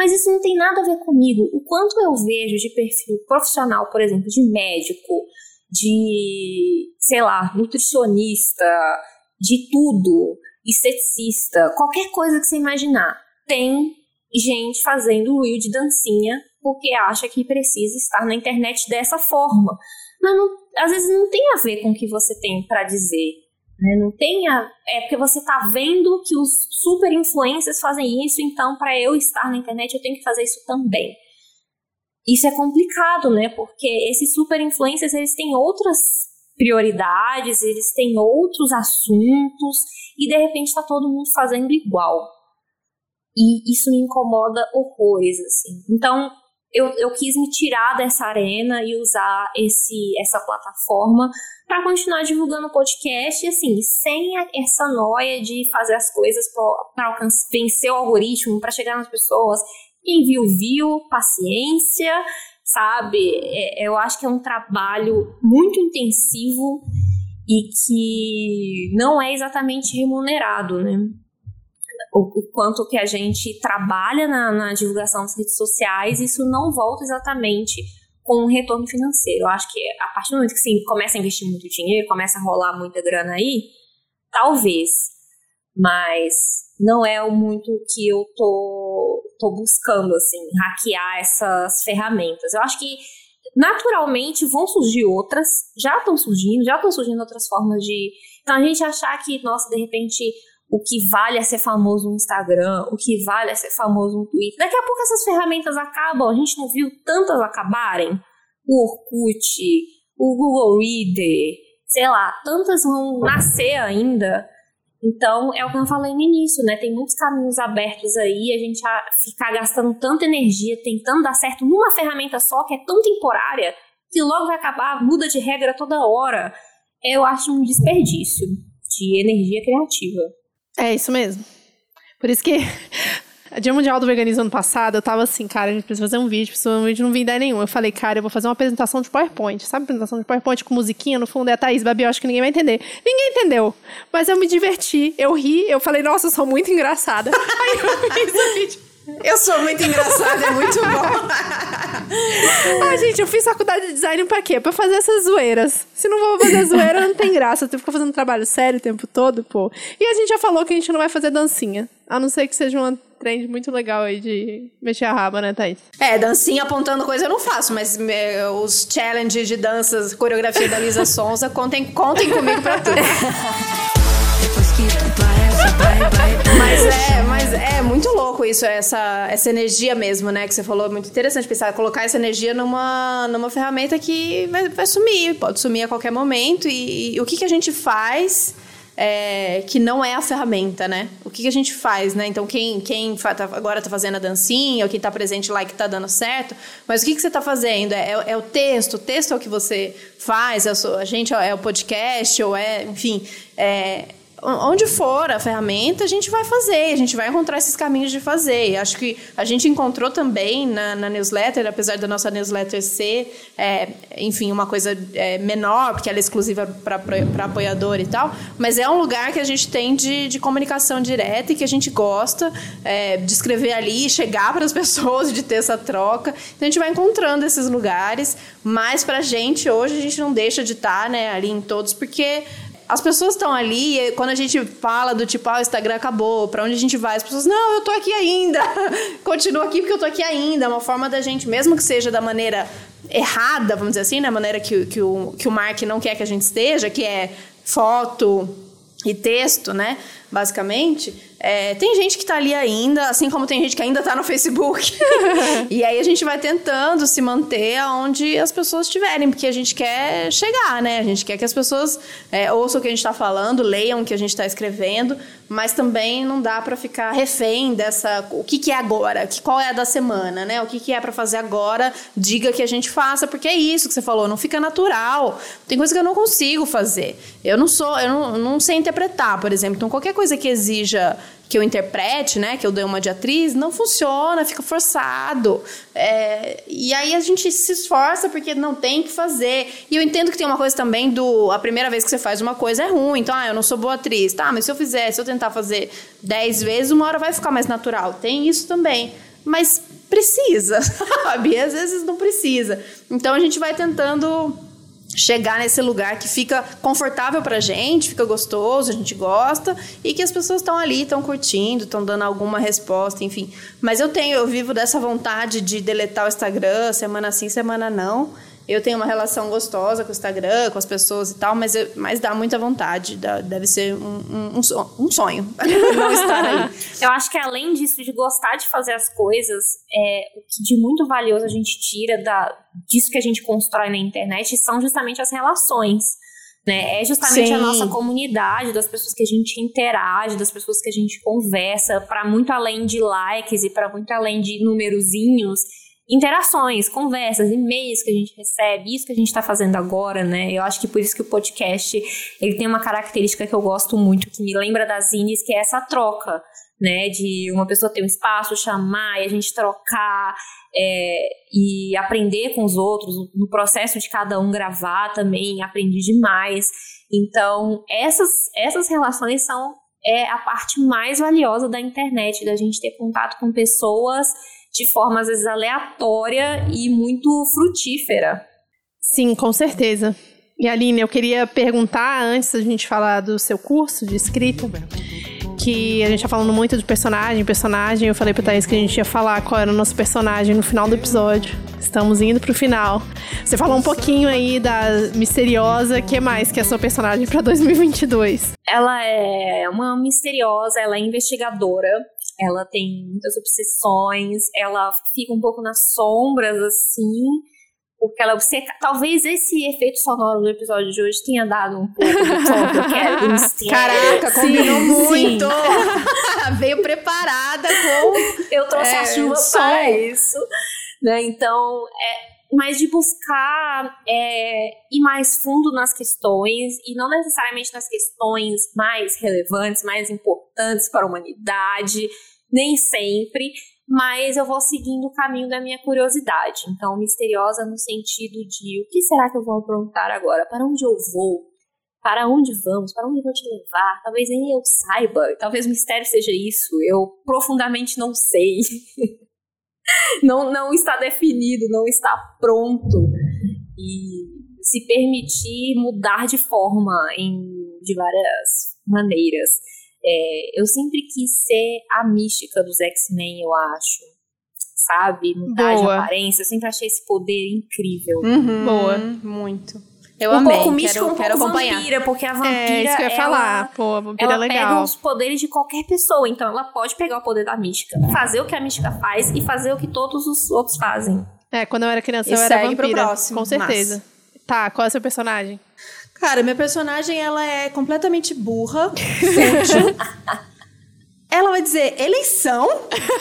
Mas isso não tem nada a ver comigo. O quanto eu vejo de perfil profissional, por exemplo, de médico, de, sei lá, nutricionista, de tudo, esteticista, qualquer coisa que você imaginar, tem gente fazendo reel de dancinha porque acha que precisa estar na internet dessa forma. Mas não, às vezes não tem a ver com o que você tem para dizer. Né? Não tem a, é porque você está vendo que os super influencers fazem isso, então para eu estar na internet eu tenho que fazer isso também. Isso é complicado, né? Porque esses super influencers eles têm outras prioridades, eles têm outros assuntos e de repente está todo mundo fazendo igual. E isso me incomoda horrores, assim. Então, eu, eu quis me tirar dessa arena e usar esse, essa plataforma para continuar divulgando o podcast, assim, sem essa noia de fazer as coisas para vencer o algoritmo, para chegar nas pessoas. Quem viu, viu, paciência, sabe? É, eu acho que é um trabalho muito intensivo e que não é exatamente remunerado, né? O, quanto que a gente trabalha na, na divulgação das redes sociais, isso não volta exatamente com um retorno financeiro. Eu acho que a partir do momento que você começa a investir muito dinheiro, começa a rolar muita grana aí, talvez, mas não é o muito que eu tô tô buscando, assim, hackear essas ferramentas. Eu acho que naturalmente vão surgir outras, já estão surgindo, já estão surgindo outras formas de. Então a gente achar que, nossa, de repente o que vale é ser famoso no Instagram, o que vale é ser famoso no Twitter. Daqui a pouco essas ferramentas acabam, a gente não viu tantas acabarem. O Orkut, o Google Reader, sei lá, tantas vão nascer ainda. Então, é o que eu falei no início, né? Tem muitos caminhos abertos aí, a gente ficar gastando tanta energia tentando dar certo numa ferramenta só, que é tão temporária, que logo vai acabar, muda de regra toda hora. Eu acho um desperdício de energia criativa. É isso mesmo. Por isso que Dia Mundial do Veganismo ano passado, eu tava assim, cara, a gente precisa fazer um vídeo, precisa um vídeo, não vi ideia nenhuma. Eu falei, cara, eu vou fazer uma apresentação de PowerPoint. Sabe apresentação de PowerPoint com musiquinha? No fundo é a Thaís Babi, eu acho que ninguém vai entender. Ninguém entendeu. Mas eu me diverti, eu ri, eu falei, nossa, eu sou muito engraçada. Aí eu fiz o vídeo. Eu sou muito engraçada, é muito bom. ah, gente, eu fiz faculdade de design pra quê? Pra fazer essas zoeiras. Se não vou fazer zoeira, não tem graça. Que ficar fazendo trabalho sério o tempo todo, pô. E a gente já falou que a gente não vai fazer dancinha. A não ser que seja uma trend muito legal aí de mexer a raba, né, Thaís? É, dancinha apontando coisa eu não faço, mas me, os challenges de danças, coreografia da Lisa Sonza, contem, contem comigo pra tudo. mas é, mas é muito louco isso, essa, essa energia mesmo, né? Que você falou, é muito interessante pensar, colocar essa energia numa, numa ferramenta que vai, vai sumir, pode sumir a qualquer momento. E, e o que, que a gente faz é, que não é a ferramenta, né? O que, que a gente faz, né? Então, quem, quem tá, agora está fazendo a dancinha, ou quem está presente lá que está dando certo, mas o que, que você está fazendo? É, é, é, o texto, o texto é o que você faz, é a, gente é o podcast, ou é, enfim, é, onde for a ferramenta, a gente vai fazer, a gente vai encontrar esses caminhos de fazer. Acho que a gente encontrou também na, na newsletter, apesar da nossa newsletter ser, é, enfim, uma coisa é, menor, porque ela é exclusiva para apoiador e tal, mas é um lugar que a gente tem de, de comunicação direta e que a gente gosta é, de escrever ali, chegar para as pessoas, de ter essa troca. Então a gente vai encontrando esses lugares, mas para a gente hoje a gente não deixa de estar tá, né, ali em todos, porque as pessoas estão ali, e quando a gente fala do tipo, ah, o Instagram acabou, para onde a gente vai? As pessoas, não, eu tô aqui ainda. Continuo aqui porque eu tô aqui ainda. É uma forma da gente, mesmo que seja da maneira errada, vamos dizer assim, da maneira que, que, o, que o Mark não quer que a gente esteja, que é foto e texto, né? Basicamente é, tem gente que está ali ainda, assim como tem gente que ainda está no Facebook. e aí a gente vai tentando se manter onde as pessoas estiverem, porque a gente quer chegar, né? A gente quer que as pessoas é, ouçam o que a gente está falando, leiam o que a gente está escrevendo, mas também não dá para ficar refém dessa. O que, que é agora? qual é a da semana, né? O que, que é para fazer agora? Diga que a gente faça, porque é isso que você falou, não fica natural. Tem coisa que eu não consigo fazer. Eu não sou, eu não, não sei interpretar, por exemplo. Então, qualquer coisa que exija que eu interprete, né, que eu dei uma de atriz, não funciona, fica forçado. É, e aí a gente se esforça porque não tem que fazer. E eu entendo que tem uma coisa também do a primeira vez que você faz uma coisa é ruim. Então, ah, eu não sou boa atriz. Tá, mas se eu fizer, se eu tentar fazer dez vezes, uma hora vai ficar mais natural. Tem isso também. Mas precisa, sabe? Às vezes não precisa. Então a gente vai tentando chegar nesse lugar que fica confortável pra gente, fica gostoso, a gente gosta e que as pessoas estão ali, estão curtindo, estão dando alguma resposta, enfim. Mas eu tenho, eu vivo dessa vontade de deletar o Instagram, semana sim, semana não. Eu tenho uma relação gostosa com o Instagram, com as pessoas e tal, mas, eu, mas dá muita vontade. Dá, deve ser um, um, um sonho não estar ali. Eu acho que além disso, de gostar de fazer as coisas, é, o que de muito valioso a gente tira da, disso que a gente constrói na internet são justamente as relações. Né? É justamente Sim. a nossa comunidade, das pessoas que a gente interage, das pessoas que a gente conversa, para muito além de likes e para muito além de numerozinhos interações, conversas, e-mails que a gente recebe, isso que a gente está fazendo agora, né? Eu acho que por isso que o podcast ele tem uma característica que eu gosto muito, que me lembra das Ines, que é essa troca, né? De uma pessoa ter um espaço, chamar e a gente trocar é, e aprender com os outros, no processo de cada um gravar também, aprendi demais. Então, essas, essas relações são é a parte mais valiosa da internet, da gente ter contato com pessoas de forma às vezes aleatória e muito frutífera. Sim, com certeza. E Aline, eu queria perguntar antes da gente falar do seu curso de escrita, que a gente tá falando muito de personagem, personagem. Eu falei pra Thaís que a gente ia falar qual era o nosso personagem no final do episódio. Estamos indo pro final. Você falou um pouquinho aí da misteriosa. O que mais que é a sua personagem pra 2022? Ela é uma misteriosa, ela é investigadora. Ela tem muitas obsessões, ela fica um pouco nas sombras, assim porque ela obceca. Talvez esse efeito sonoro do episódio de hoje tenha dado um pouco do tom que eu quero, do mistério. Caraca, combinou sim, muito! Sim. Veio preparada com. Eu trouxe é, a chuva para isso. Né? Então, é, mas de buscar é, ir mais fundo nas questões, e não necessariamente nas questões mais relevantes, mais importantes para a humanidade, nem sempre, mas eu vou seguindo o caminho da minha curiosidade. Então, misteriosa no sentido de o que será que eu vou aprontar agora? Para onde eu vou? Para onde vamos? Para onde vou te levar? Talvez nem eu saiba, talvez o mistério seja isso. Eu profundamente não sei. não, não está definido, não está pronto. E se permitir mudar de forma em, de várias maneiras. É, eu sempre quis ser a mística dos X-Men, eu acho. Sabe? Mudar Boa. de aparência. Eu sempre achei esse poder incrível. Uhum. Boa. Muito. Eu um amei. pouco mística, um quero pouco acompanhar. vampira, porque a vampira. É isso que eu ia ela, falar. Pô, a vampira ela é legal. pega os poderes de qualquer pessoa. Então ela pode pegar o poder da mística, fazer o que a mística faz e fazer o que todos os outros fazem. É, quando eu era criança, e eu era vampira. Pro próximo. Com certeza. Massa. Tá, qual é o seu personagem? Cara, minha personagem, ela é completamente burra, fútil. Ela vai dizer, eleição?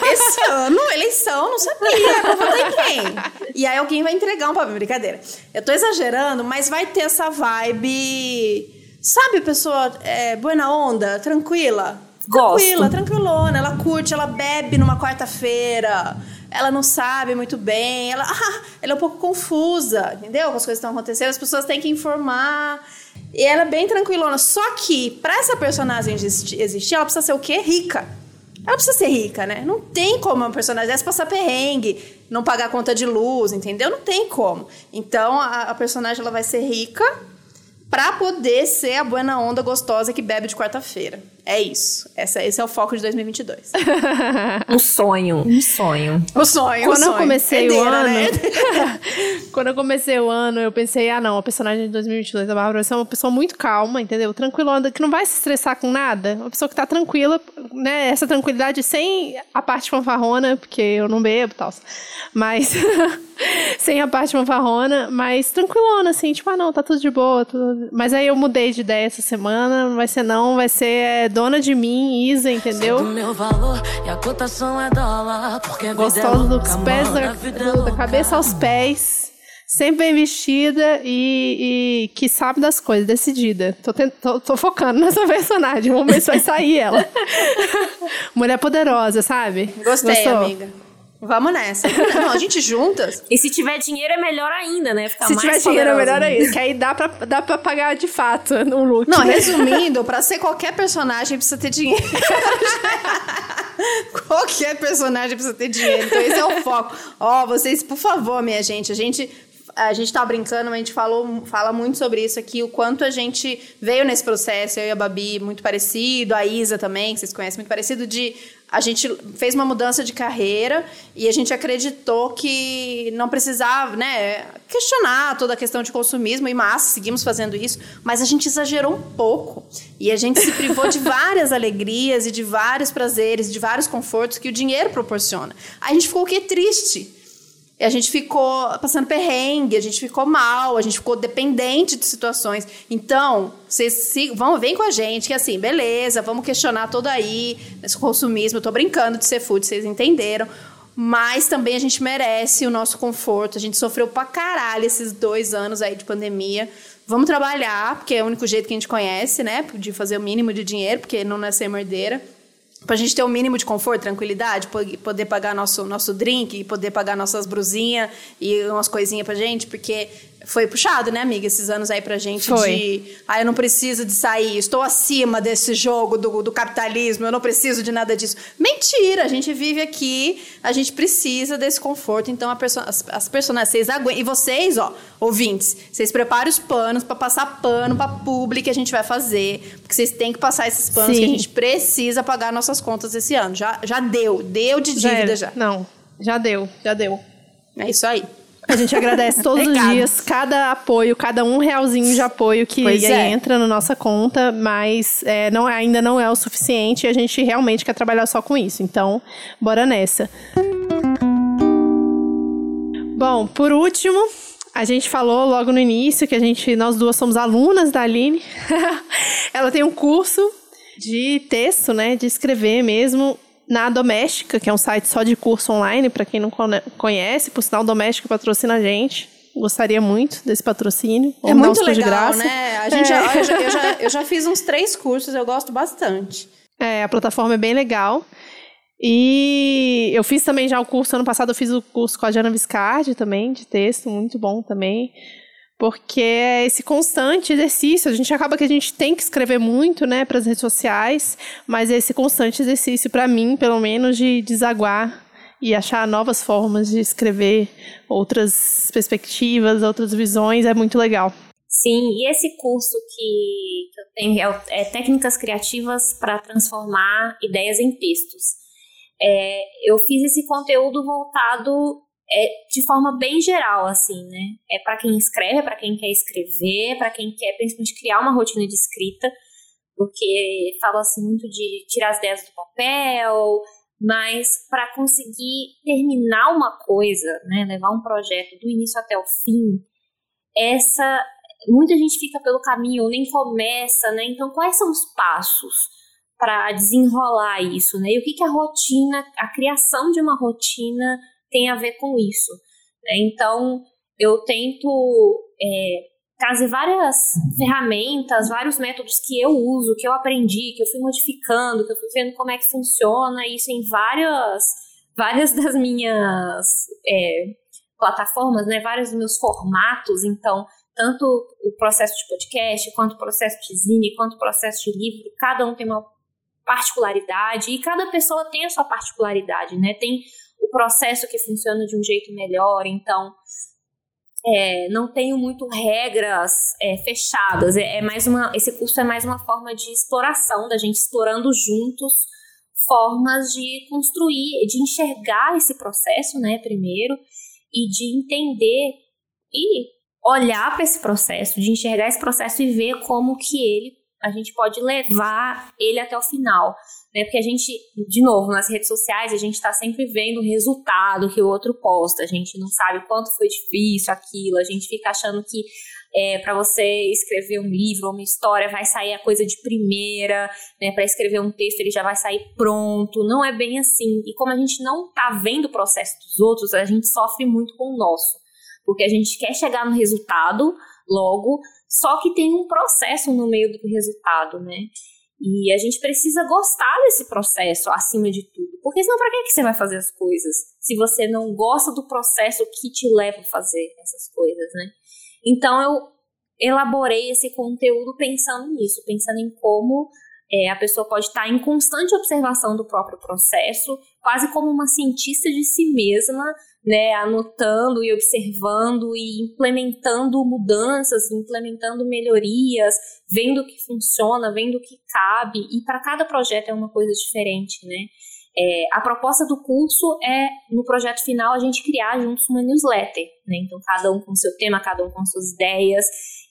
Esse ano, eleição, não sabia, vou votar em quem? E aí alguém vai entregar um papel, brincadeira. Eu tô exagerando, mas vai ter essa vibe... Sabe, pessoa é, buena onda, tranquila? Gosto. Tranquila, tranquilona. Ela curte, ela bebe numa quarta-feira ela não sabe muito bem, ela, ah, ela é um pouco confusa, entendeu? Com as coisas que estão acontecendo, as pessoas têm que informar. E ela é bem tranquilona. Só que, para essa personagem existir, ela precisa ser o quê? Rica. Ela precisa ser rica, né? Não tem como uma personagem dessa passar perrengue, não pagar conta de luz, entendeu? Não tem como. Então, a, a personagem ela vai ser rica para poder ser a buena onda gostosa que bebe de quarta-feira. É isso. Essa, esse é o foco de 2022. um sonho, um sonho. O sonho, Quando o sonho. eu comecei Herdeira, o ano... Né? quando eu comecei o ano, eu pensei, ah não, a personagem de 2022 da Bárbara vai ser uma pessoa muito calma, entendeu? Tranquilona, que não vai se estressar com nada. Uma pessoa que tá tranquila, né? Essa tranquilidade sem a parte fanfarrona, porque eu não bebo e tal. Mas... sem a parte fanfarrona, mas tranquilona, assim, tipo, ah não, tá tudo de boa. Tudo... Mas aí eu mudei de ideia essa semana, não vai ser não, vai ser é, dona de mim, Isa, entendeu? É Gostosa dos pés, da, da cabeça aos pés. Sempre bem vestida e, e, que sabe das coisas, decidida. Tô, tent, tô, tô, focando nessa personagem. Vamos ver se vai sair ela. Mulher poderosa, sabe? Gostei, Gostou? amiga. Vamos nessa. Não, a gente juntas. E se tiver dinheiro é melhor ainda, né? Ficar se tiver dinheiro é melhor ainda. Que aí dá pra, dá pra pagar de fato no look. Não, né? resumindo, pra ser qualquer personagem precisa ter dinheiro. qualquer personagem precisa ter dinheiro. Então esse é o foco. Ó, oh, vocês, por favor, minha gente, a gente a gente tá brincando, mas a gente falou, fala muito sobre isso aqui, o quanto a gente veio nesse processo, eu e a Babi, muito parecido, a Isa também, que vocês conhecem, muito parecido, de a gente fez uma mudança de carreira e a gente acreditou que não precisava, né, questionar toda a questão de consumismo e massa, seguimos fazendo isso, mas a gente exagerou um pouco e a gente se privou de várias alegrias e de vários prazeres, de vários confortos que o dinheiro proporciona. A gente ficou o quê? Triste a gente ficou passando perrengue, a gente ficou mal, a gente ficou dependente de situações. Então, vocês se, vão, vem com a gente, que assim, beleza, vamos questionar todo aí, esse consumismo. Eu tô brincando de ser food, vocês entenderam. Mas também a gente merece o nosso conforto. A gente sofreu pra caralho esses dois anos aí de pandemia. Vamos trabalhar, porque é o único jeito que a gente conhece, né? De fazer o mínimo de dinheiro, porque não nascer mordeira para a gente ter um mínimo de conforto, tranquilidade, poder pagar nosso, nosso drink, poder pagar nossas brusinhas e umas coisinhas pra gente, porque foi puxado, né, amiga, esses anos aí pra gente Foi. de. Ah, eu não preciso de sair, estou acima desse jogo do, do capitalismo, eu não preciso de nada disso. Mentira, a gente vive aqui, a gente precisa desse conforto. Então, a perso as, as personagens, vocês aguentam. E vocês, ó, ouvintes, vocês preparem os panos pra passar pano pra publi que a gente vai fazer. Porque vocês têm que passar esses panos Sim. que a gente precisa pagar nossas contas esse ano. Já, já deu, deu de dívida era. já. Não, já deu, já deu. É isso aí. A gente agradece todos os dias, cada apoio, cada um realzinho de apoio que é. entra na nossa conta, mas é, não, ainda não é o suficiente e a gente realmente quer trabalhar só com isso. Então, bora nessa. Bom, por último, a gente falou logo no início que a gente, nós duas somos alunas da Aline. Ela tem um curso de texto, né, de escrever mesmo na Doméstica, que é um site só de curso online, para quem não conhece, por sinal Doméstica patrocina a gente. Gostaria muito desse patrocínio. É muito legal, né? A gente É. já, eu, já, eu, já, eu já fiz uns três cursos, eu gosto bastante. É, a plataforma é bem legal. E eu fiz também já o curso, ano passado eu fiz o curso com a Jana Viscardi também, de texto, muito bom também. Porque é esse constante exercício, a gente acaba que a gente tem que escrever muito, né, para as redes sociais, mas é esse constante exercício para mim, pelo menos, de desaguar e achar novas formas de escrever, outras perspectivas, outras visões, é muito legal. Sim, e esse curso que, que eu tenho é, é Técnicas Criativas para Transformar Ideias em Textos. É, eu fiz esse conteúdo voltado é, de forma bem geral, assim, né? É para quem escreve, é para quem quer escrever, para quem quer principalmente criar uma rotina de escrita, porque falo assim muito de tirar as ideias do papel, mas para conseguir terminar uma coisa, né, levar um projeto do início até o fim, essa muita gente fica pelo caminho nem começa, né? Então, quais são os passos para desenrolar isso, né? E o que, que a rotina, a criação de uma rotina tem a ver com isso? né? Então, eu tento é, trazer várias ferramentas, vários métodos que eu uso, que eu aprendi, que eu fui modificando, que eu fui vendo como é que funciona isso em várias, várias das minhas é, plataformas, né? Vários dos meus formatos. Então, tanto o processo de podcast, quanto o processo de zine, quanto o processo de livro, cada um tem uma particularidade e cada pessoa tem a sua particularidade, né? Tem o processo que funciona de um jeito melhor, então é, não tenho muito regras é, fechadas. É, é mais uma, esse curso é mais uma forma de exploração da gente explorando juntos formas de construir, de enxergar esse processo, né? Primeiro e de entender e olhar para esse processo, de enxergar esse processo e ver como que ele a gente pode levar ele até o final, né? Porque a gente, de novo, nas redes sociais, a gente está sempre vendo o resultado que o outro posta, a gente não sabe quanto foi difícil aquilo, a gente fica achando que é, para você escrever um livro ou uma história vai sair a coisa de primeira, né? Para escrever um texto ele já vai sair pronto, não é bem assim. E como a gente não tá vendo o processo dos outros, a gente sofre muito com o nosso, porque a gente quer chegar no resultado logo, só que tem um processo no meio do resultado, né? E a gente precisa gostar desse processo acima de tudo. Porque senão, para que, que você vai fazer as coisas? Se você não gosta do processo que te leva a fazer essas coisas, né? Então, eu elaborei esse conteúdo pensando nisso, pensando em como é, a pessoa pode estar em constante observação do próprio processo, quase como uma cientista de si mesma, né, anotando e observando e implementando mudanças, implementando melhorias, vendo o que funciona, vendo o que cabe, e para cada projeto é uma coisa diferente, né? É, a proposta do curso é, no projeto final, a gente criar juntos uma newsletter, né? Então, cada um com seu tema, cada um com suas ideias,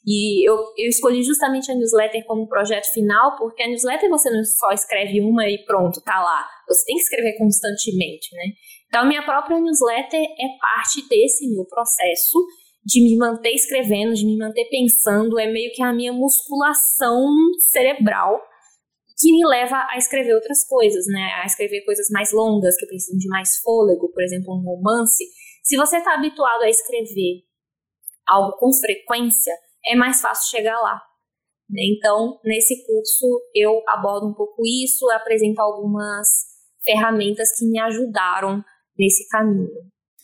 e eu, eu escolhi justamente a newsletter como projeto final, porque a newsletter você não só escreve uma e pronto, tá lá. Você tem que escrever constantemente, né? Então, minha própria newsletter é parte desse meu processo de me manter escrevendo, de me manter pensando, é meio que a minha musculação cerebral que me leva a escrever outras coisas, né? A escrever coisas mais longas, que precisam de mais fôlego, por exemplo, um romance. Se você está habituado a escrever algo com frequência, é mais fácil chegar lá. né? Então, nesse curso, eu abordo um pouco isso, apresento algumas ferramentas que me ajudaram nesse caminho.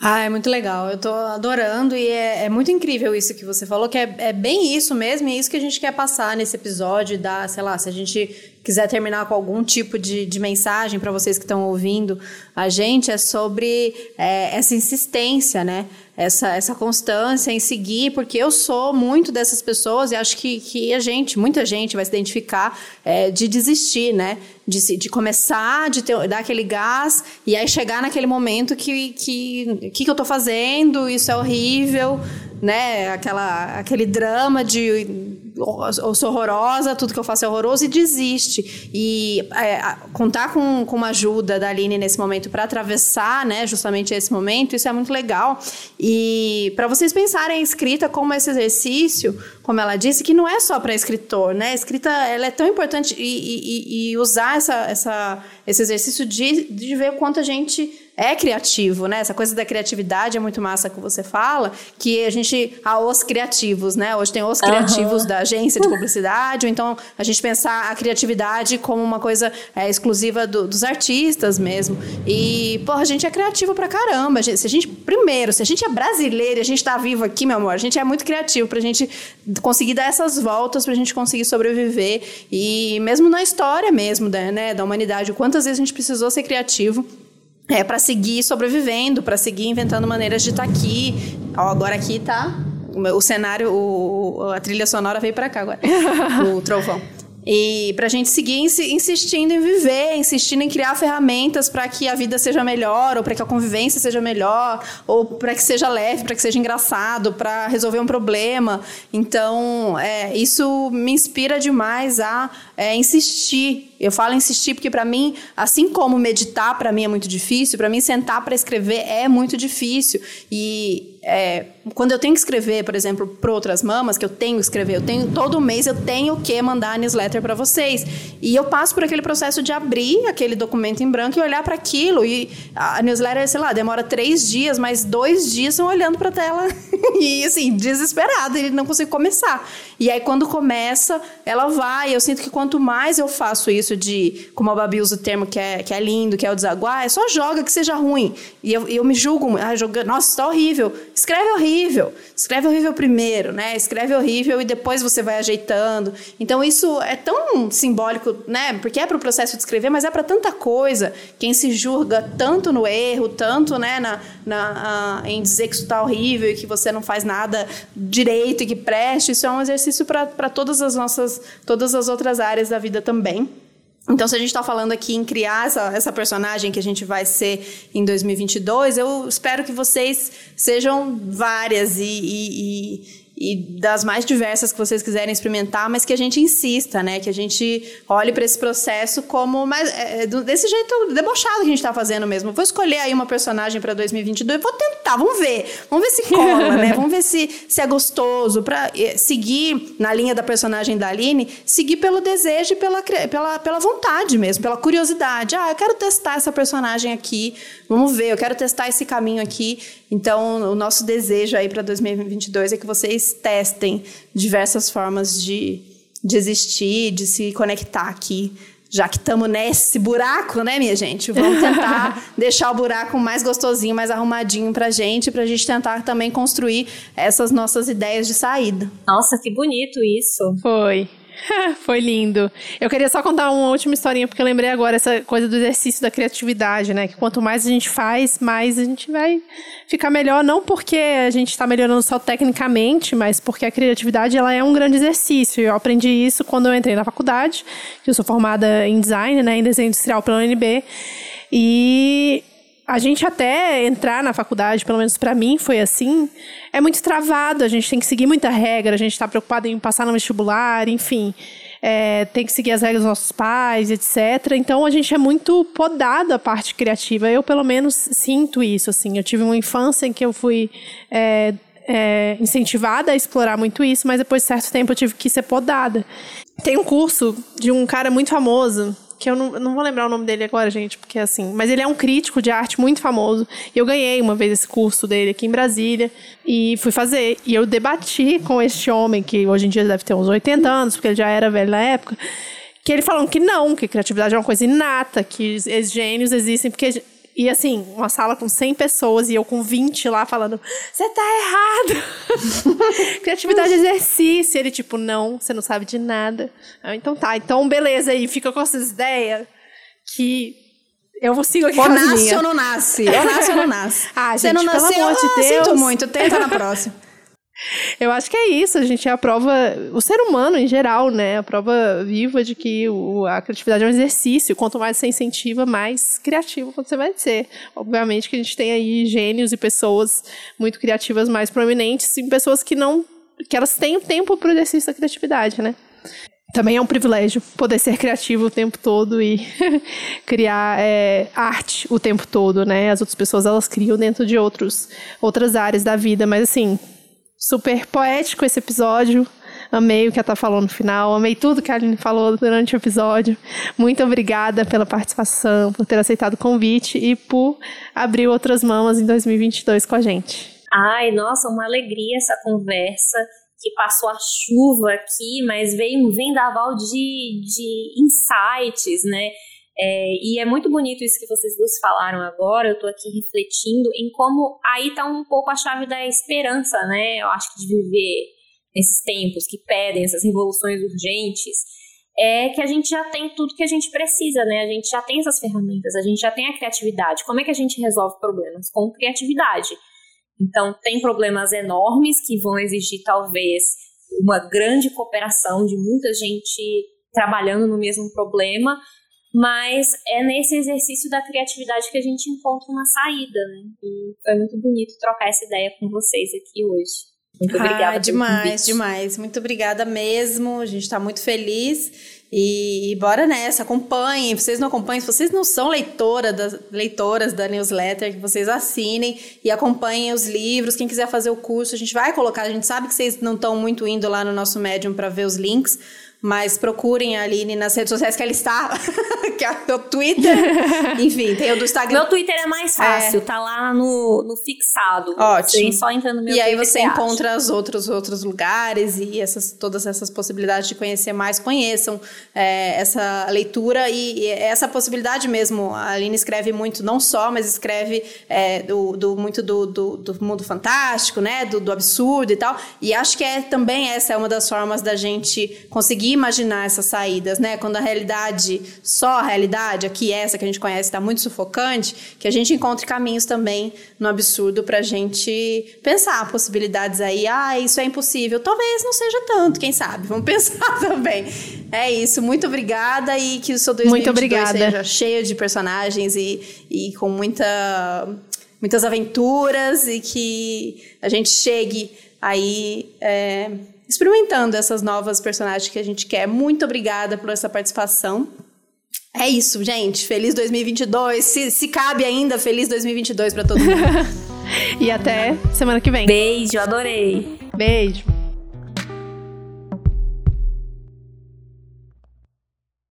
Ah, é muito legal. Eu tô adorando e é, é muito incrível isso que você falou, que é, é, bem isso mesmo, e é isso que a gente quer passar nesse episódio, da, sei lá, se a gente quiser terminar com algum tipo de, de mensagem para vocês que estão ouvindo a gente, é sobre é, essa insistência, né? Essa, essa constância em seguir, porque eu sou muito dessas pessoas e acho que, que a gente, muita gente vai se identificar é, de desistir, né? De, de começar, de ter, dar aquele gás e aí chegar naquele momento que que, que, que eu tô fazendo, isso é horrível, né? Aquela, aquele drama de eu sou horrorosa, tudo que eu faço é horroroso e desiste. E é, contar com, com uma ajuda da Aline nesse momento para atravessar, né, justamente esse momento, isso é muito legal. E para vocês pensarem a escrita como esse exercício, como ela disse, que não é só para escritor, né? A escrita ela é tão importante e, e, e usar essa, essa, esse exercício de, de ver quanto a gente é criativo, né? Essa coisa da criatividade é muito massa que você fala, que a gente há os criativos, né? Hoje tem os criativos uhum. da agência de publicidade, ou então a gente pensar a criatividade como uma coisa é, exclusiva do, dos artistas mesmo. E, porra, a gente é criativo pra caramba. Se a gente, primeiro, se a gente é brasileiro e a gente tá vivo aqui, meu amor, a gente é muito criativo pra gente conseguir dar essas voltas, pra gente conseguir sobreviver. E mesmo na história mesmo, né, da humanidade, quantas vezes a gente precisou ser criativo é, para seguir sobrevivendo, para seguir inventando maneiras de estar tá aqui. Ó, agora aqui tá o cenário, o, a trilha sonora veio para cá agora, o trovão. E para a gente seguir insistindo em viver, insistindo em criar ferramentas para que a vida seja melhor, ou para que a convivência seja melhor, ou para que seja leve, para que seja engraçado, para resolver um problema. Então, é, isso me inspira demais a é, insistir. Eu falo insistir porque, para mim, assim como meditar, para mim é muito difícil, para mim, sentar para escrever é muito difícil. E é, quando eu tenho que escrever, por exemplo, para outras mamas, que eu tenho que escrever, eu tenho todo mês eu tenho que mandar a newsletter para vocês. E eu passo por aquele processo de abrir aquele documento em branco e olhar para aquilo. E a newsletter, sei lá, demora três dias, mas dois dias são olhando para a tela e assim, desesperado, ele não consegue começar. E aí, quando começa, ela vai. Eu sinto que quanto mais eu faço isso de, como a Babi usa o termo que é, que é lindo, que é o desaguar, é só joga que seja ruim. E eu, eu me julgo, ah, joga, nossa, está horrível. Escreve horrível. Escreve horrível primeiro, né? Escreve horrível e depois você vai ajeitando. Então, isso é tão simbólico, né? Porque é para o processo de escrever, mas é para tanta coisa. Quem se julga tanto no erro, tanto, né, na, na, em dizer que isso está horrível e que você não faz nada direito e que preste, isso é um exercício para todas as nossas, todas as outras áreas da vida também. Então, se a gente está falando aqui em criar essa, essa personagem que a gente vai ser em 2022, eu espero que vocês sejam várias e, e, e e das mais diversas que vocês quiserem experimentar, mas que a gente insista, né? Que a gente olhe para esse processo como mais, é, é desse jeito debochado que a gente está fazendo mesmo. Vou escolher aí uma personagem para 2022, vou tentar, vamos ver, vamos ver se cola, né? Vamos ver se, se é gostoso para é, seguir na linha da personagem da Aline, seguir pelo desejo e pela, pela, pela vontade mesmo, pela curiosidade. Ah, eu quero testar essa personagem aqui, vamos ver, eu quero testar esse caminho aqui. Então, o nosso desejo aí para 2022 é que vocês testem diversas formas de, de existir, de se conectar aqui. Já que estamos nesse buraco, né, minha gente? Vamos tentar deixar o buraco mais gostosinho, mais arrumadinho pra gente, pra gente tentar também construir essas nossas ideias de saída. Nossa, que bonito isso. Foi. Foi lindo. Eu queria só contar uma última historinha, porque eu lembrei agora essa coisa do exercício da criatividade, né? Que quanto mais a gente faz, mais a gente vai ficar melhor. Não porque a gente está melhorando só tecnicamente, mas porque a criatividade ela é um grande exercício. Eu aprendi isso quando eu entrei na faculdade, que eu sou formada em design, né? Em desenho industrial pela UNB. E a gente até entrar na faculdade, pelo menos para mim foi assim, é muito travado, a gente tem que seguir muita regra, a gente está preocupado em passar no vestibular, enfim. É, tem que seguir as regras dos nossos pais, etc. Então a gente é muito podado a parte criativa. Eu, pelo menos, sinto isso. Assim, eu tive uma infância em que eu fui é, é, incentivada a explorar muito isso, mas depois de certo tempo eu tive que ser podada. Tem um curso de um cara muito famoso que eu não, não vou lembrar o nome dele agora, gente, porque assim. Mas ele é um crítico de arte muito famoso. E eu ganhei uma vez esse curso dele aqui em Brasília e fui fazer. E eu debati com este homem, que hoje em dia deve ter uns 80 anos, porque ele já era velho na época, que ele falou que não, que criatividade é uma coisa inata, que os gênios existem porque E assim, uma sala com 100 pessoas e eu com 20 lá falando: você tá errado! Criatividade é exercício. Ele, tipo, não, você não sabe de nada. Ah, então tá, então beleza aí, fica com essas ideias que eu vou seguir aqui Ou nasce ou não nasce. Ou nasce ou não nasce. ah, gente, não pelo nasceu, amor de Deus. sinto muito, tenta na próxima. Eu acho que é isso, a gente é a prova, o ser humano em geral, né? A prova viva de que o, a criatividade é um exercício. Quanto mais você incentiva, mais criativo você vai ser. Obviamente que a gente tem aí gênios e pessoas muito criativas mais prominentes e pessoas que não. que elas têm tempo para o exercício da criatividade, né? Também é um privilégio poder ser criativo o tempo todo e criar é, arte o tempo todo, né? As outras pessoas elas criam dentro de outros, outras áreas da vida, mas assim, super poético esse episódio. Amei o que ela tá falando no final, amei tudo que a Aline falou durante o episódio. Muito obrigada pela participação, por ter aceitado o convite e por abrir outras mamas em 2022 com a gente. Ai, nossa, uma alegria essa conversa que passou a chuva aqui, mas veio um vendaval de, de insights, né? É, e é muito bonito isso que vocês duas falaram agora. Eu tô aqui refletindo em como aí tá um pouco a chave da esperança, né? Eu acho que de viver nesses tempos que pedem essas revoluções urgentes, é que a gente já tem tudo que a gente precisa, né? A gente já tem essas ferramentas, a gente já tem a criatividade. Como é que a gente resolve problemas? Com criatividade. Então, tem problemas enormes que vão exigir, talvez, uma grande cooperação de muita gente trabalhando no mesmo problema, mas é nesse exercício da criatividade que a gente encontra uma saída, né? E foi muito bonito trocar essa ideia com vocês aqui hoje. Muito obrigada. Ah, demais, demais. Muito obrigada mesmo. A gente está muito feliz. E, e, bora nessa, acompanhem. Vocês não acompanham, se vocês não são leitora das, leitoras da newsletter, que vocês assinem e acompanhem os livros. Quem quiser fazer o curso, a gente vai colocar. A gente sabe que vocês não estão muito indo lá no nosso Medium para ver os links, mas procurem a Aline nas redes sociais que ela está, que é o Twitter. Enfim, tem o do Instagram. Meu Twitter é mais fácil, é. tá lá no, no fixado. Ótimo. Você só entra no meu E aí Twitter você encontra os outros, outros lugares e essas, todas essas possibilidades de conhecer mais. Conheçam é, essa leitura e, e, essa possibilidade mesmo. A Aline escreve muito, não só, mas escreve é, do, do, muito do, do, do, mundo fantástico, né? Do, do absurdo e tal. E acho que é também essa é uma das formas da gente conseguir imaginar essas saídas, né? Quando a realidade, só a realidade, aqui essa que a gente conhece, está muito sufocante, que a gente encontre caminhos também no absurdo para a gente pensar possibilidades aí. Ah, isso é impossível. Talvez não seja tanto, quem sabe? Vamos pensar também. É isso. Muito obrigada e que o seu 2022 seja cheio de personagens e, e com muita, muitas aventuras e que a gente chegue aí. É, experimentando essas novas personagens que a gente quer. Muito obrigada por essa participação. É isso, gente. Feliz 2022. Se, se cabe ainda, feliz 2022 para todo mundo. e até semana que vem. Beijo, adorei. Beijo.